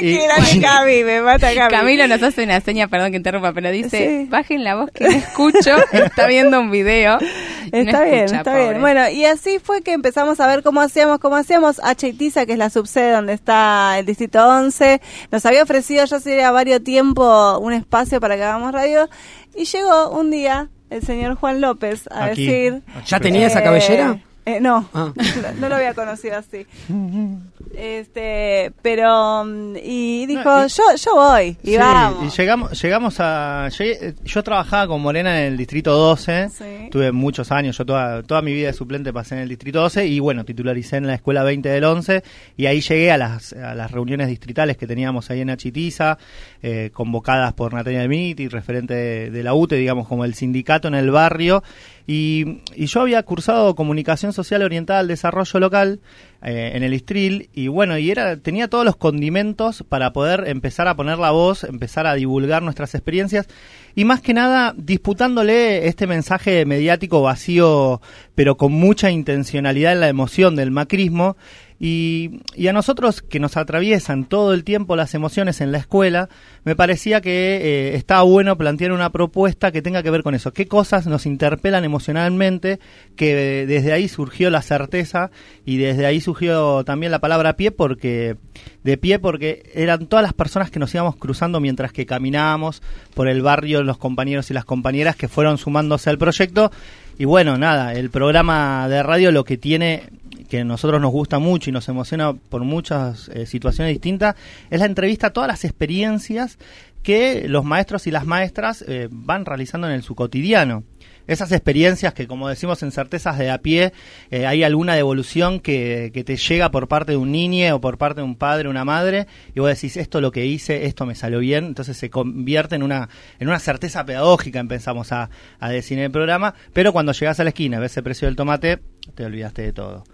Y- Qué grande Cami, me mata Cami. Camilo nos hace una seña, perdón que interrumpa, pero dice, Sí. bajen la voz que no escucho, está viendo un video. no Está bien, escucha, está pobre. bien. Bueno, y así fue que empezamos a ver cómo hacíamos, cómo hacíamos. H. Itiza, que es la subsede donde está el Distrito 11, nos había ofrecido ya hace varios tiempo un espacio para que hagamos radio. Y llegó un día el señor Juan López a Aquí. decir... ¿Ya tenía esa cabellera? eh, no, Ah. (laughs) no, no lo había conocido así. (laughs) Este, pero mm, y dijo, No, y- yo yo voy y Sí, vamos. y llegamos, llegamos a... llegué- yo trabajaba con Morena en el Distrito 12, Sí. tuve muchos años, yo toda, toda mi vida de suplente pasé en el Distrito 12 y bueno, titularicé en la Escuela 20 del 11 y ahí llegué a las, a las reuniones distritales que teníamos ahí en Achitiza, eh, convocadas por Natalia Almiti, referente de, de la UTE, digamos como el sindicato en el barrio y, y yo había cursado comunicación social orientada al desarrollo local eh, en el Istril y bueno, y era tenía todos los condimentos para poder empezar a poner la voz, empezar a divulgar nuestras experiencias y más que nada disputándole este mensaje mediático vacío, pero con mucha intencionalidad en la emoción del macrismo. Y, y a nosotros que nos atraviesan todo el tiempo las emociones en la escuela, me parecía que eh, estaba bueno plantear una propuesta que tenga que ver con eso. ¿Qué cosas nos interpelan emocionalmente? Que eh, desde ahí surgió la certeza y desde ahí surgió también la palabra pie porque de pie porque eran todas las personas que nos íbamos cruzando mientras que caminábamos por el barrio, los compañeros y las compañeras que fueron sumándose al proyecto. Y bueno, nada, el programa de radio lo que tiene, que a nosotros nos gusta mucho y nos emociona por muchas eh, situaciones distintas, es la entrevista a todas las experiencias que los maestros y las maestras eh, van realizando en el su cotidiano esas experiencias que, como decimos en certezas de a pie, eh, hay alguna devolución que, que, te llega por parte de un niño o por parte de un padre, una madre, y vos decís, esto lo que hice, esto me salió bien, entonces se convierte en una, en una certeza pedagógica, empezamos a, a decir en el programa, pero cuando llegas a la esquina, ves el precio del tomate, te olvidaste de todo.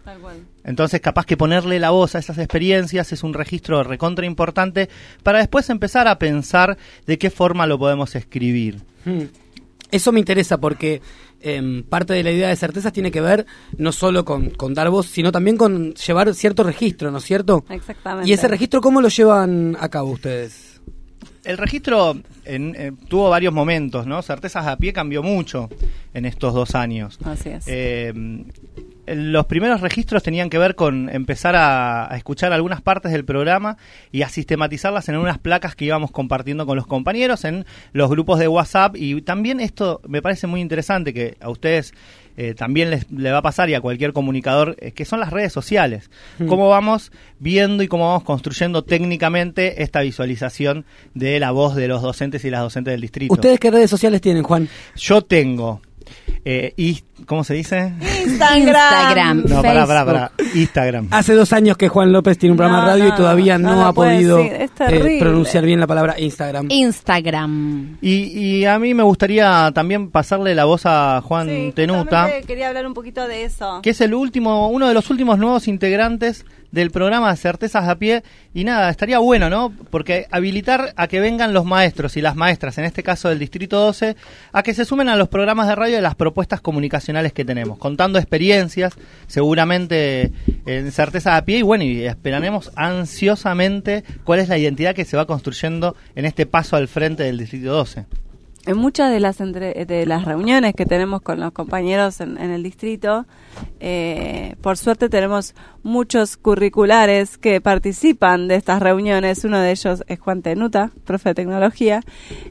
Entonces, capaz que ponerle la voz a esas experiencias es un registro recontra importante para después empezar a pensar de qué forma lo podemos escribir. Hmm. Eso me interesa porque eh, parte de la idea de certezas tiene que ver no solo con, con, dar voz, sino también con llevar cierto registro, ¿no es cierto? Exactamente. ¿Y ese registro cómo lo llevan a cabo ustedes? El registro en, eh, tuvo varios momentos, ¿no? Certezas a pie cambió mucho en estos dos años. Así es. Eh, los primeros registros tenían que ver con empezar a, a, escuchar algunas partes del programa y a sistematizarlas en unas placas que íbamos compartiendo con los compañeros en los grupos de WhatsApp y también esto me parece muy interesante que a ustedes eh, también les, le va a pasar y a cualquier comunicador, eh, que son las redes sociales. Mm. Cómo vamos viendo y cómo vamos construyendo técnicamente esta visualización de la voz de los docentes y las docentes del distrito. ¿Ustedes qué redes sociales tienen, Juan? Yo tengo eh, y, ¿Cómo se dice? Instagram. Instagram. No, pará, pará, pará. Instagram. Hace dos años que Juan López tiene un programa No, de radio no, y todavía no, ha podido eh, pronunciar bien la palabra Instagram. Instagram. Y, y a mí me gustaría también pasarle la voz a Juan Sí, Tenuta, quería hablar un poquito de eso. que es el último, uno de los últimos nuevos integrantes del programa Certezas a Pie. Y nada, estaría bueno, ¿no? Porque habilitar a que vengan los maestros y las maestras, en este caso del Distrito 12, a que se sumen a los programas de radio de las propuestas comunicacionales que tenemos, contando experiencias, seguramente en Certezas a Pie. Y bueno, y esperaremos ansiosamente cuál es la identidad que se va construyendo en este paso al frente del Distrito 12. En muchas de las entre- de las reuniones que tenemos con los compañeros en, en el distrito, eh, por suerte tenemos muchos curriculares que participan de estas reuniones. Uno de ellos es Juan Tenuta, profe de tecnología,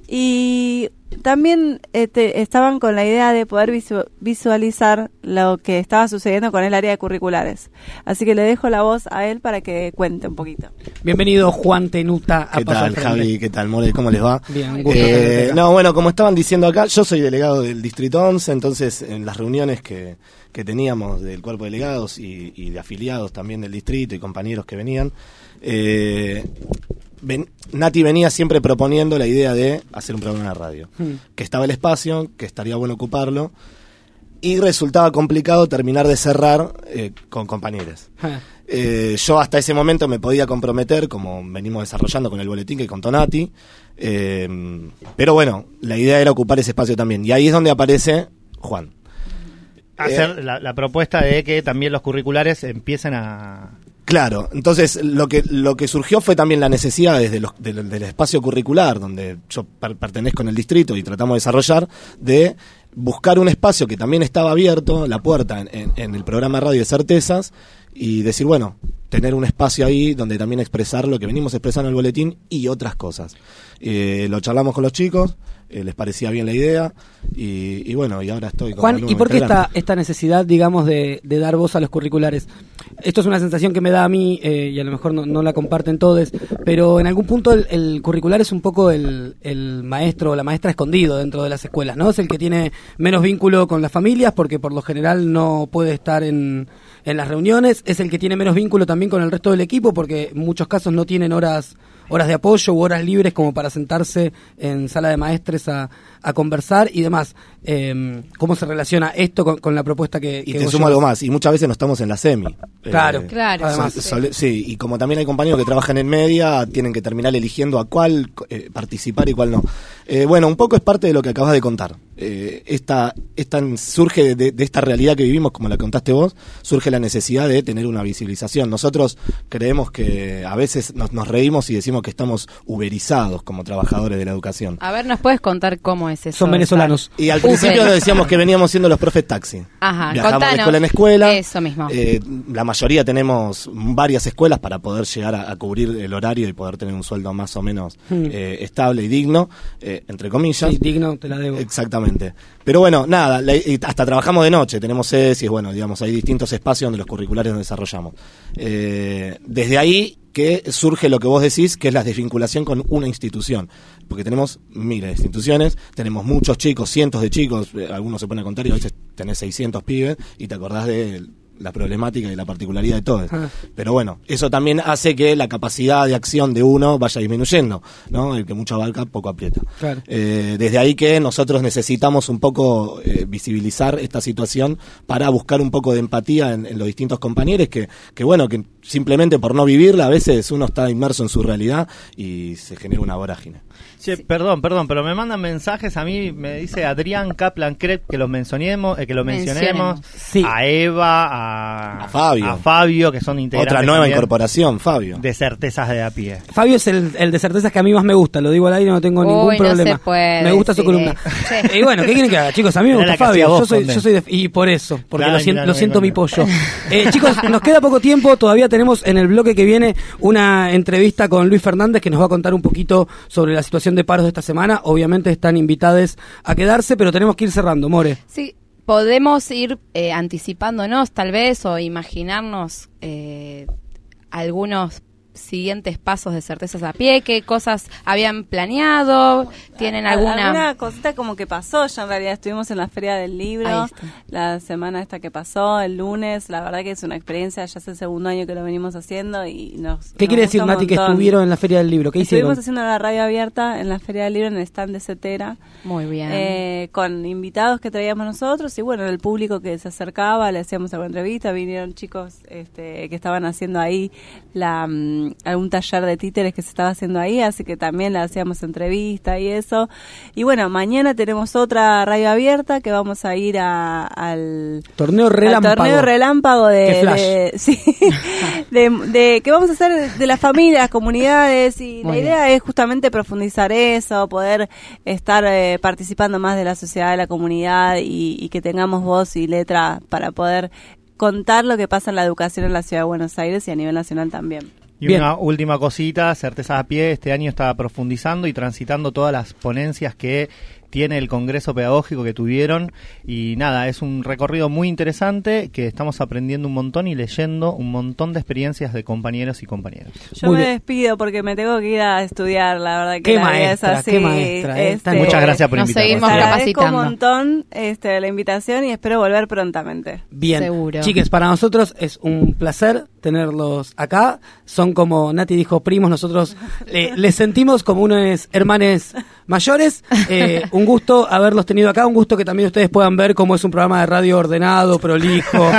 y también eh, te- estaban con la idea de poder visu- visualizar lo que estaba sucediendo con el área de curriculares. Así que le dejo la voz a él para que cuente un poquito. Bienvenido Juan Tenuta a ¿Qué Paso tal. Javi? ¿Qué tal, More? ¿Cómo les va? Bien, un gusto Eh, no, bueno, como estaban diciendo acá, yo soy delegado del Distrito 11, entonces en las reuniones que, que teníamos del cuerpo de delegados y, y de afiliados también del distrito y compañeros que venían, eh, ven- Nati venía siempre proponiendo la idea de hacer un programa de radio. Hmm. Que estaba el espacio, que estaría bueno ocuparlo, y resultaba complicado terminar de cerrar eh, con compañeros. Eh, yo hasta ese momento me podía comprometer, como venimos desarrollando con el boletín que contó Nati. eh, pero bueno, la idea era ocupar ese espacio también. Y ahí es donde aparece Juan. Hacer la, la propuesta de que también los curriculares empiecen a, Claro, entonces lo que lo que surgió fue también la necesidad desde los, del, del espacio curricular, donde yo per- pertenezco en el distrito y tratamos de desarrollar, de buscar un espacio que también estaba abierto, la puerta en, en- en el programa Radio de Certezas, y decir, bueno, tener un espacio ahí donde también expresar lo que venimos expresando en el boletín y otras cosas. Eh, lo charlamos con los chicos, eh, les parecía bien la idea, y, y bueno, y ahora estoy con Juan, ¿y por qué esta, esta necesidad, digamos, de, de dar voz a los curriculares? Esto es una sensación que me da a mí, eh, y a lo mejor no, no la comparten todos, pero en algún punto el, el curricular es un poco el, el maestro o la maestra escondido dentro de las escuelas, ¿no? Es el que tiene menos vínculo con las familias porque por lo general no puede estar en, en las reuniones, es el que tiene menos vínculo también con el resto del equipo porque en muchos casos no tienen horas horas de apoyo u horas libres como para sentarse en sala de maestres a, a conversar y demás. Eh, ¿Cómo se relaciona esto con, con la propuesta que, Y que te sumo algo más, y muchas veces no estamos en la semi. Claro, Eh, Claro. Además, sole- sí, y como también hay compañeros que trabajan en media, tienen que terminar eligiendo a cuál eh, participar y cuál no. Eh, bueno, un poco es parte de lo que acabas de contar. Eh, esta, esta surge de, de esta realidad que vivimos, como la contaste vos, surge la necesidad de tener una visibilización. Nosotros creemos que a veces nos, nos reímos y decimos que estamos uberizados como trabajadores de la educación. A ver, ¿nos puedes contar cómo es eso? Son venezolanos. Y al principio decíamos que veníamos siendo los profes taxi. Ajá, Viajamos de escuela en escuela. Eso mismo. Eh, la mayoría tenemos varias escuelas para poder llegar a, a cubrir el horario y poder tener un sueldo más o menos Hmm. eh, estable y digno. Eh, entre comillas... Sí, digno, te la debo. Exactamente. Pero bueno, nada, la- y hasta trabajamos de noche, tenemos sedes y bueno, digamos, hay distintos espacios donde los curriculares nos desarrollamos. Eh, desde ahí que surge lo que vos decís, que es la desvinculación con una institución. Porque tenemos miles de instituciones, tenemos muchos chicos, cientos de chicos, eh, algunos se ponen a contar y a veces tenés 600 pibes y te acordás de la problemática y la particularidad de todo. Ah. Pero bueno, eso también hace que la capacidad de acción de uno vaya disminuyendo, ¿no? El que mucho abarca, poco aprieta. Claro. Eh, desde ahí que nosotros necesitamos un poco eh, visibilizar esta situación para buscar un poco de empatía en, en los distintos compañeros que, que bueno, que simplemente por no vivirla a veces uno está inmerso en su realidad y se genera una vorágine. Che, perdón, perdón, pero me mandan mensajes a mí, me dice Adrián Kaplan Krep que los mencionemos, eh, que lo mencionemos, Mencionemos. a Eva, a, A Fabio. a Fabio, que son integrantes Otra nueva incorporación, Fabio. de certezas de a pie. Fabio es el, el de certezas que a mí más me gusta, lo digo al aire, no tengo Uy, ningún no problema. se puede me gusta su columna. (laughs) Y bueno, ¿qué quieren que haga, chicos? A mí me gusta Fabio. vos, Yo soy, yo soy de- y por eso, porque Claro, lo, sien- claro, lo claro, siento mi pollo. (laughs) Eh, chicos, nos queda poco tiempo, todavía tenemos en el bloque que viene una entrevista con Luis Fernández que nos va a contar un poquito sobre la situación de paros de esta semana. Obviamente están invitados a quedarse, pero tenemos que ir cerrando, More. Sí, podemos ir eh, anticipándonos tal vez o imaginarnos eh, algunos siguientes pasos de certezas a pie, qué cosas habían planeado, tienen alguna... alguna cosita como que pasó ya en realidad estuvimos en la feria del libro la semana esta que pasó el lunes la verdad que es una experiencia ya es el segundo año que lo venimos haciendo y nos ¿Qué nos quiere decir, Nati, que estuvieron en la Feria del Libro? ¿Qué hicieron? Estuvimos haciendo la radio abierta en la Feria del Libro en el stand de Cetera. Muy bien. eh, con invitados que traíamos nosotros y bueno, el público que se acercaba, le hacíamos alguna entrevista, vinieron chicos este, que estaban haciendo ahí la, mm, algún taller de títeres que se estaba haciendo ahí, así que también le hacíamos entrevista y eso. Y bueno, mañana tenemos otra radio abierta que vamos a ir a- al Torneo al relámpago. torneo relámpago de, (laughs) sí, de, de- que vamos a hacer de las familias, las comunidades y Muy la idea es justamente profundizar eso, poder estar eh, participando más de la sociedad, de la comunidad y, y que tengamos voz y letra para poder contar lo que pasa en la educación en la ciudad de Buenos Aires y a nivel nacional también. Y Bien. una última cosita, Certezas a Pie este año está profundizando y transitando todas las ponencias que tiene el Congreso Pedagógico que tuvieron y nada, es un recorrido muy interesante que estamos aprendiendo un montón y leyendo un montón de experiencias de compañeros y compañeras. Yo Muy me bien. despido porque me tengo que ir a estudiar, la verdad que Qué la maestra, es así. qué maestra, eh. este, Muchas gracias por Nos invitarnos. seguimos Les agradezco un capacitando. montón este, la invitación y espero volver prontamente. Bien, Seguro. chiques, para nosotros es un placer tenerlos acá. Son como Nati dijo, primos, nosotros eh, les sentimos como unos hermanes mayores. Eh, (laughs) un gusto haberlos tenido acá, un gusto que también ustedes puedan ver cómo es un programa de radio ordenado, prolijo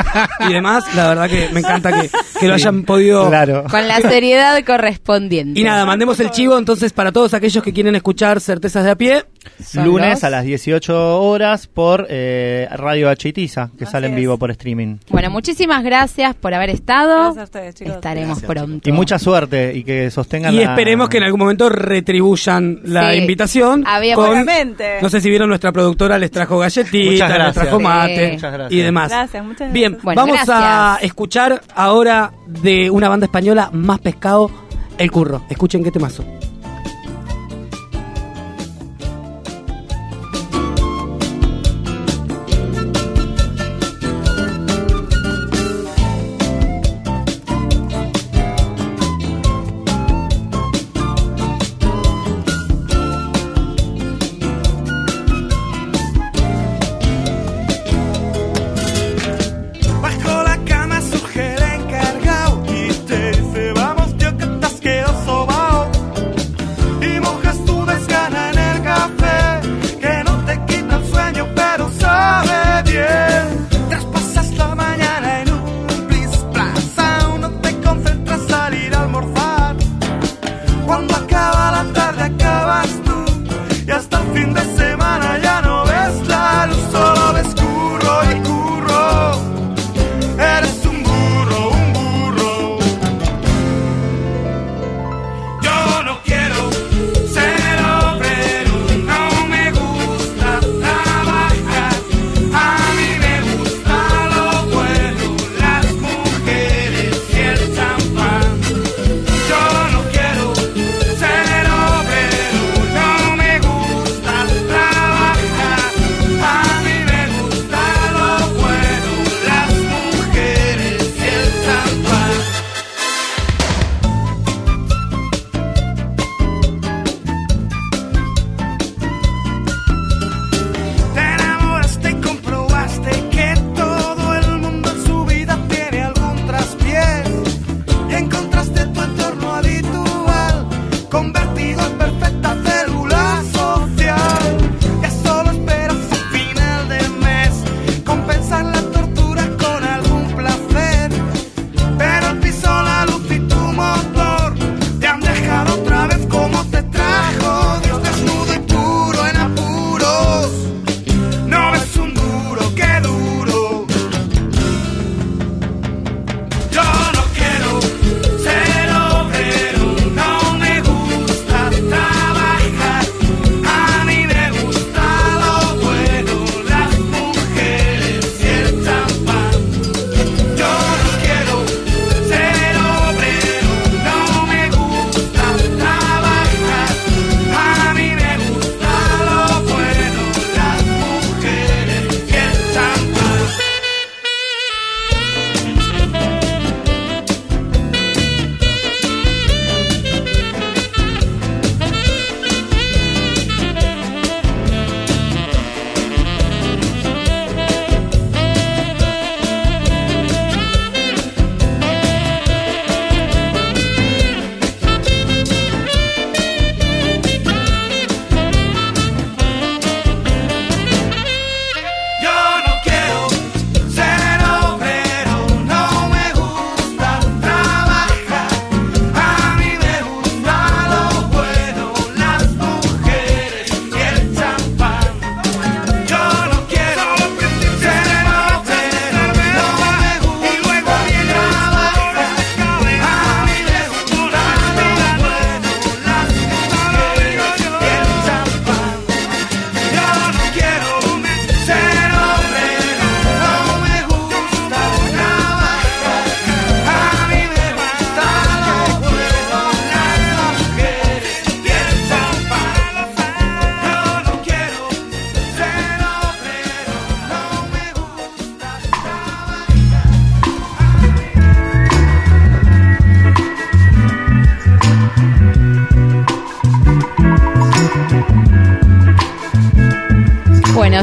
y demás. La verdad que me encanta que, que lo hayan podido... Claro. Con la seriedad correspondiente. Y nada, mandemos el chivo entonces para todos aquellos que quieren escuchar certezas de a pie. Lunes los- a las 18 horas por eh, Radio H que Así sale en vivo por streaming. Bueno, muchísimas gracias por haber estado. Gracias a ustedes, chicos. Estaremos Gracias, pronto. Y mucha suerte y que sostengan Y la- esperemos que en algún momento retribuyan la Sí. invitación. Había- con, Obviamente. no sé si vieron nuestra productora, les trajo galletitas, les trajo mate y demás. Gracias, muchas gracias. Bien, Bueno, vamos a escuchar ahora de una banda española, Más Pescado, El Curro. Escuchen qué temazo.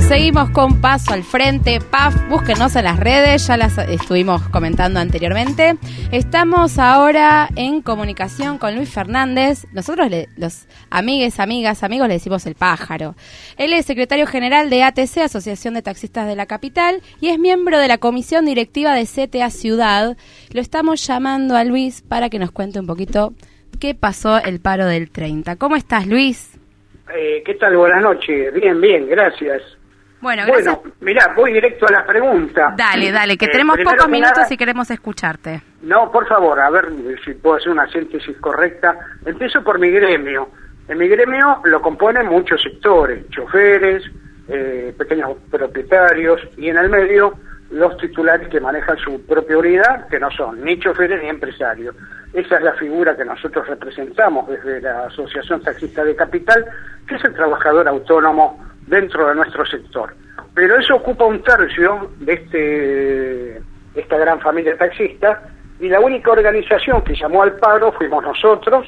Seguimos con Paso al Frente. PAF, búsquenos en las redes, ya las estuvimos comentando anteriormente. Estamos ahora en comunicación con Luis Fernández. Nosotros, le- los amigues, amigas, amigos, le decimos el pájaro. Él es secretario general de ATC, Asociación de Taxistas de la Capital, y es miembro de la comisión directiva de CTA Ciudad. Lo estamos llamando a Luis para que nos cuente un poquito qué pasó el paro del 30. ¿Cómo estás, Luis? Eh, ¿Qué tal? Buenas noches. Bien, bien, gracias. Bueno, gracias. Bueno, mirá, voy directo a la pregunta. Dale, dale, que Eh, tenemos pocos minutos nada- y queremos escucharte. No, por favor, a ver si puedo hacer una síntesis correcta. Empiezo por mi gremio. En mi gremio lo componen muchos sectores, choferes, eh, pequeños propietarios y en el medio los titulares que manejan su propia unidad, que no son ni choferes ni empresarios. Esa es la figura que nosotros representamos desde la Asociación Taxista de Capital, que es el trabajador autónomo dentro de nuestro sector. Pero eso ocupa un tercio de este esta gran familia taxista y la única organización que llamó al paro fuimos nosotros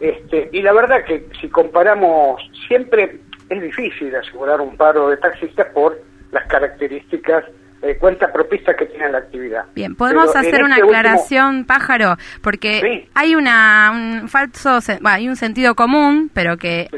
este y la verdad que si comparamos siempre es difícil asegurar un paro de taxistas por las características eh, cuenta propista que tiene la actividad. Bien, podemos Pero hacer una este último- aclaración, pájaro, porque hay una un falso, bueno, hay un sentido común, pero que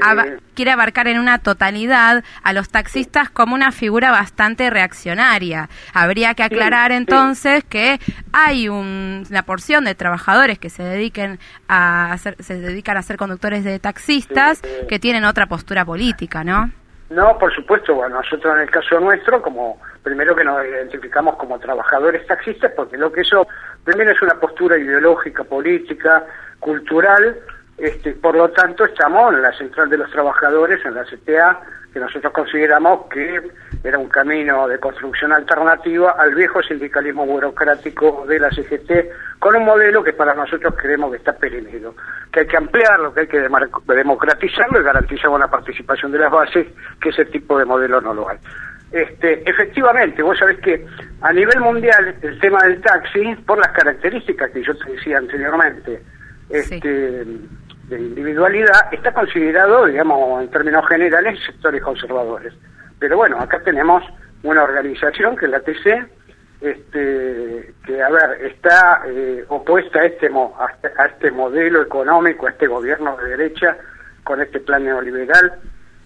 quiere abarcar en una totalidad a los taxistas como una figura bastante reaccionaria. Habría que aclarar entonces que hay un- una porción de trabajadores que se dediquen a hacer, se dedican a ser conductores de taxistas que tienen otra postura política, ¿no? No, por supuesto, bueno, nosotros en el caso nuestro, como primero que nos identificamos como trabajadores taxistas, porque lo que eso primero es una postura ideológica, política, cultural, este, por lo tanto estamos en la central de los trabajadores, en la CTA, que nosotros consideramos que era un camino de construcción alternativa al viejo sindicalismo burocrático de la CGT, con un modelo que para nosotros creemos que está perimido, que hay que ampliarlo, que hay que democratizarlo y garantizar una participación de las bases, que ese tipo de modelo no lo hay. Este, efectivamente, vos sabés que a nivel mundial el tema del taxi, por las características que yo te decía anteriormente, este, de individualidad, está considerado, digamos, en términos generales, sectores conservadores. Pero bueno, acá tenemos una organización que es la TC, este, que, a ver, está eh, opuesta a este, mo- a este- modelo económico, a este gobierno de derecha, con este plan neoliberal,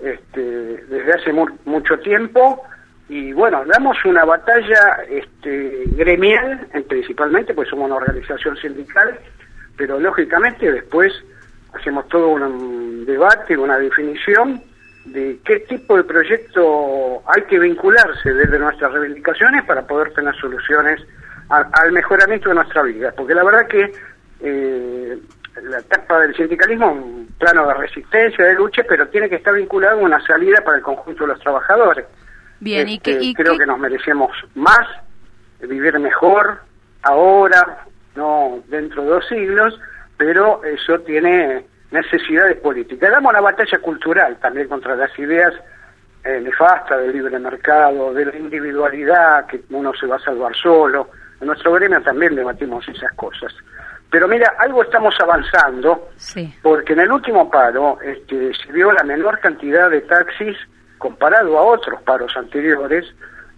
este, desde hace mu- mucho tiempo. Y bueno, damos una batalla este, gremial, en- principalmente, pues somos una organización sindical, pero lógicamente después hacemos todo un debate, una definición de qué tipo de proyecto hay que vincularse desde nuestras reivindicaciones para poder tener soluciones a- al mejoramiento de nuestra vida. Porque la verdad que eh, la etapa del sindicalismo es un plano de resistencia, de lucha, pero tiene que estar vinculado a una salida para el conjunto de los trabajadores. Bien, ¿y Este, y creo qué- que nos merecemos más, vivir mejor, ahora, no dentro de dos siglos, pero eso tiene necesidades políticas. Damos una batalla cultural también contra las ideas eh, nefastas del libre mercado, de la individualidad, que uno se va a salvar solo. En nuestro gremio también debatimos esas cosas. Pero mira, algo estamos avanzando, Sí. porque en el último paro este, se vio la menor cantidad de taxis comparado a otros paros anteriores,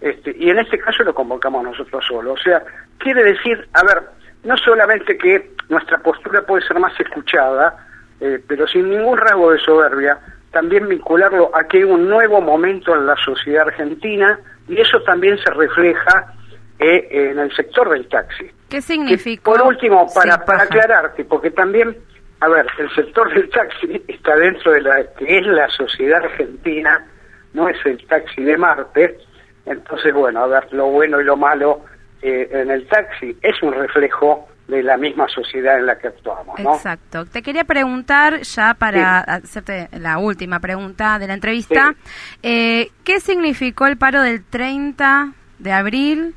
este, y en este caso lo convocamos nosotros solos. O sea, quiere decir, a ver, no solamente que nuestra postura puede ser más escuchada, eh, pero sin ningún rasgo de soberbia, también vincularlo a que hay un nuevo momento en la sociedad argentina, y eso también se refleja eh, en el sector del taxi. ¿Qué significó? Por último, para, para aclararte, porque también, a ver, el sector del taxi (laughs) está dentro de la que es la sociedad argentina, no es el taxi de Marte. Entonces, bueno, a ver, lo bueno y lo malo eh, en el taxi es un reflejo de la misma sociedad en la que actuamos, ¿no? Exacto. Te quería preguntar, ya para hacerte la última pregunta de la entrevista, eh, ¿qué significó el paro del 30 de abril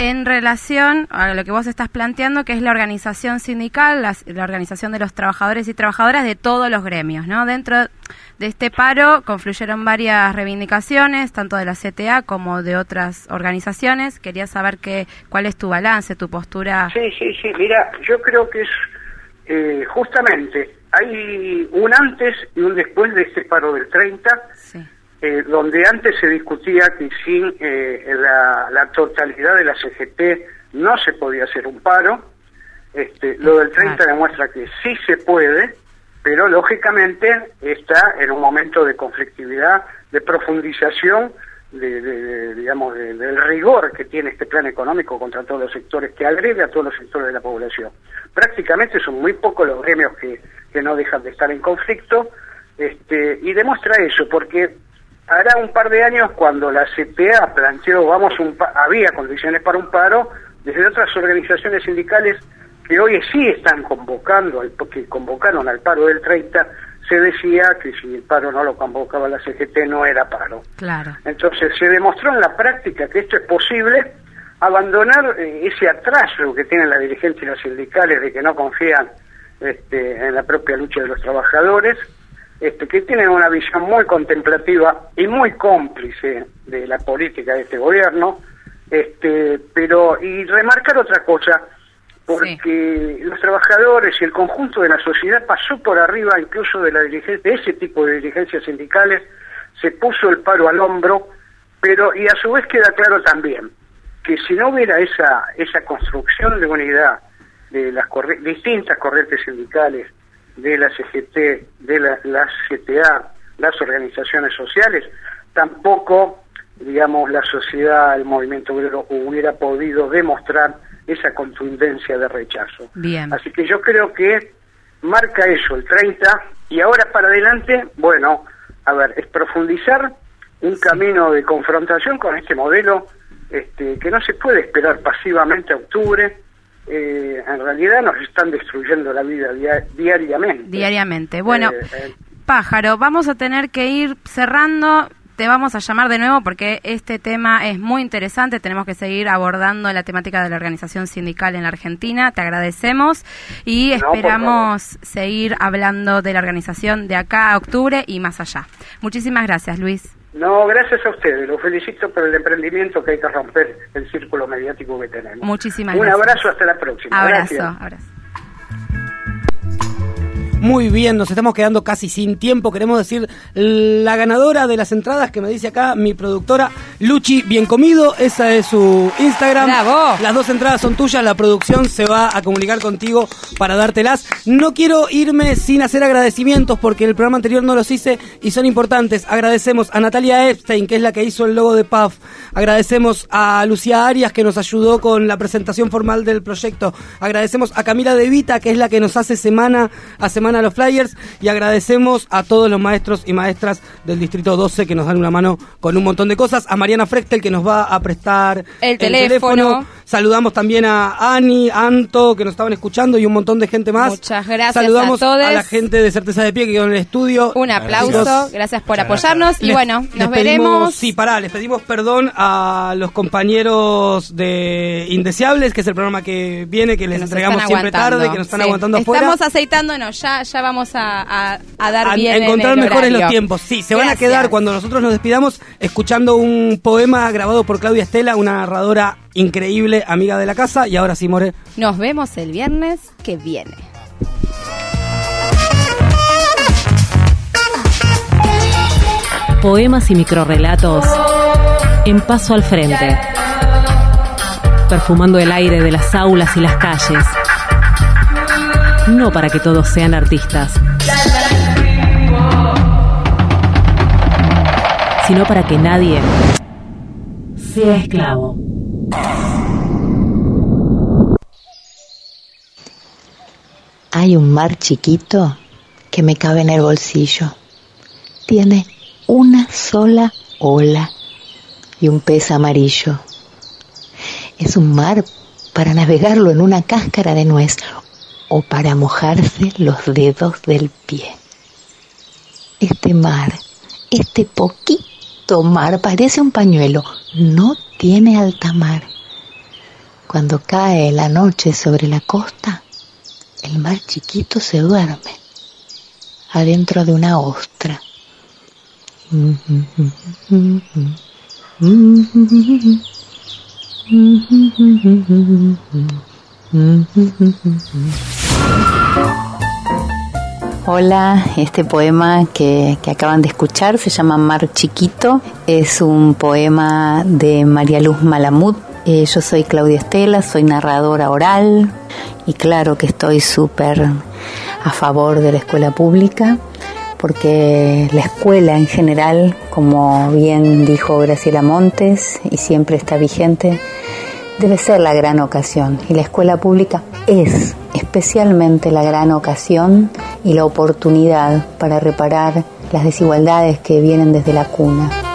en relación a lo que vos estás planteando, que es la organización sindical, la, organización de los trabajadores y trabajadoras de todos los gremios, ¿no? Dentro de este paro confluyeron varias reivindicaciones, tanto de la CTA como de otras organizaciones. Quería saber qué, cuál es tu balance, tu postura. Sí, sí, sí, mira, yo creo que es eh, justamente, hay un antes y un después de este paro del 30, eh, donde antes se discutía que sin eh, la, la totalidad de la CGT no se podía hacer un paro, este, lo del 30 demuestra que sí se puede, pero lógicamente está en un momento de conflictividad, de profundización, de, de- de, digamos, de- del rigor que tiene este plan económico contra todos los sectores, que agrede a todos los sectores de la población. Prácticamente son muy pocos los gremios que, que no dejan de estar en conflicto, este, y demuestra eso, porque hará un par de años cuando la CTA planteó, vamos, un pa- había condiciones para un paro, desde otras organizaciones sindicales que hoy sí están convocando, al, que convocaron al paro del 30, se decía que si el paro no lo convocaba la CGT no era paro. Claro. Entonces se demostró en la práctica que esto es posible, abandonar eh, ese atraso que tienen las dirigencias sindicales de que no confían este, en la propia lucha de los trabajadores, este, que tienen una visión muy contemplativa y muy cómplice de la política de este gobierno, este, pero y remarcar otra cosa, porque los trabajadores y el conjunto de la sociedad pasó por arriba incluso de la dirigencia, de ese tipo de dirigencias sindicales, se puso el paro al hombro, pero y a su vez queda claro también que si no hubiera esa esa construcción de unidad de las corri- distintas corrientes sindicales, de la CGT, de la, la CTA, las organizaciones sociales, tampoco, digamos, la sociedad, el movimiento obrero hubiera podido demostrar esa contundencia de rechazo. Bien. Así que yo creo que marca eso, el 30, y ahora para adelante, bueno, a ver, es profundizar un camino de confrontación con este modelo este, que no se puede esperar pasivamente a octubre. Eh, en realidad nos están destruyendo la vida dia- diariamente. Diariamente. Bueno, Eh, eh, Pájaro, vamos a tener que ir cerrando. Te vamos a llamar de nuevo porque este tema es muy interesante. Tenemos que seguir abordando la temática de la organización sindical en la Argentina. Te agradecemos y No, esperamos seguir hablando de la organización de acá a octubre y más allá. Muchísimas gracias, Luis. No, gracias a ustedes. Los felicito por el emprendimiento que hay que romper el círculo mediático que tenemos. Muchísimas Un gracias. abrazo, hasta la próxima. Abrazo, Gracias. abrazo. Muy bien, nos estamos quedando casi sin tiempo. Queremos decir la ganadora de las entradas que me dice acá mi productora Luchi Bien Comido. Esa es su Instagram. ¡Bravo! Las dos entradas son tuyas. La producción se va a comunicar contigo para dártelas. No quiero irme sin hacer agradecimientos porque el programa anterior no los hice y son importantes. Agradecemos a Natalia Epstein, que es la que hizo el logo de PAF. Agradecemos a Lucía Arias, que nos ayudó con la presentación formal del proyecto. Agradecemos a Camila De Vita, que es la que nos hace semana a semana los flyers. Y agradecemos a todos los maestros y maestras del Distrito 12 que nos dan una mano con un montón de cosas. A Mariana Frechtel, que nos va a prestar El teléfono. Saludamos también a Ani, Anto, que nos estaban escuchando y un montón de gente más. Muchas gracias Saludamos a todos. la gente de Certeza de Pie que quedó en el estudio. Un aplauso, gracias por apoyarnos y les- bueno, les nos pedimos- veremos. Sí, pará, les pedimos perdón a los compañeros de Indeseables, que es el programa que viene, que les entregamos siempre tarde, que nos están Sí. aguantando afuera. Estamos aceitándonos, ya, ya vamos a, a- a dar a bien en encontrar el mejores horario. los tiempos. Sí, se van a quedar cuando nosotros nos despidamos escuchando un poema grabado por Claudia Estela, una narradora increíble, amiga de la casa. Y ahora sí, More. Nos vemos el viernes que viene. Poemas y microrrelatos en paso al frente, perfumando el aire de las aulas y las calles. No para que todos sean artistas, sino para que nadie sea esclavo. Hay un mar chiquito que me cabe en el bolsillo. Tiene una sola ola y un pez amarillo. Es un mar para navegarlo en una cáscara de nuez o para mojarse los dedos del pie. Este mar, este poquito mar parece un pañuelo, no tiene alta mar. Cuando cae la noche sobre la costa, el mar chiquito se duerme adentro de una ostra. Hola, este poema que, que acaban de escuchar se llama Mar Chiquito. Es un poema de María Luz Malamud. Eh, yo soy Claudia Estela, soy narradora oral y claro que estoy súper a favor de la escuela pública porque la escuela en general, como bien dijo Graciela Montes y siempre está vigente, debe ser la gran ocasión y la escuela pública es especialmente la gran ocasión y la oportunidad para reparar las desigualdades que vienen desde la cuna.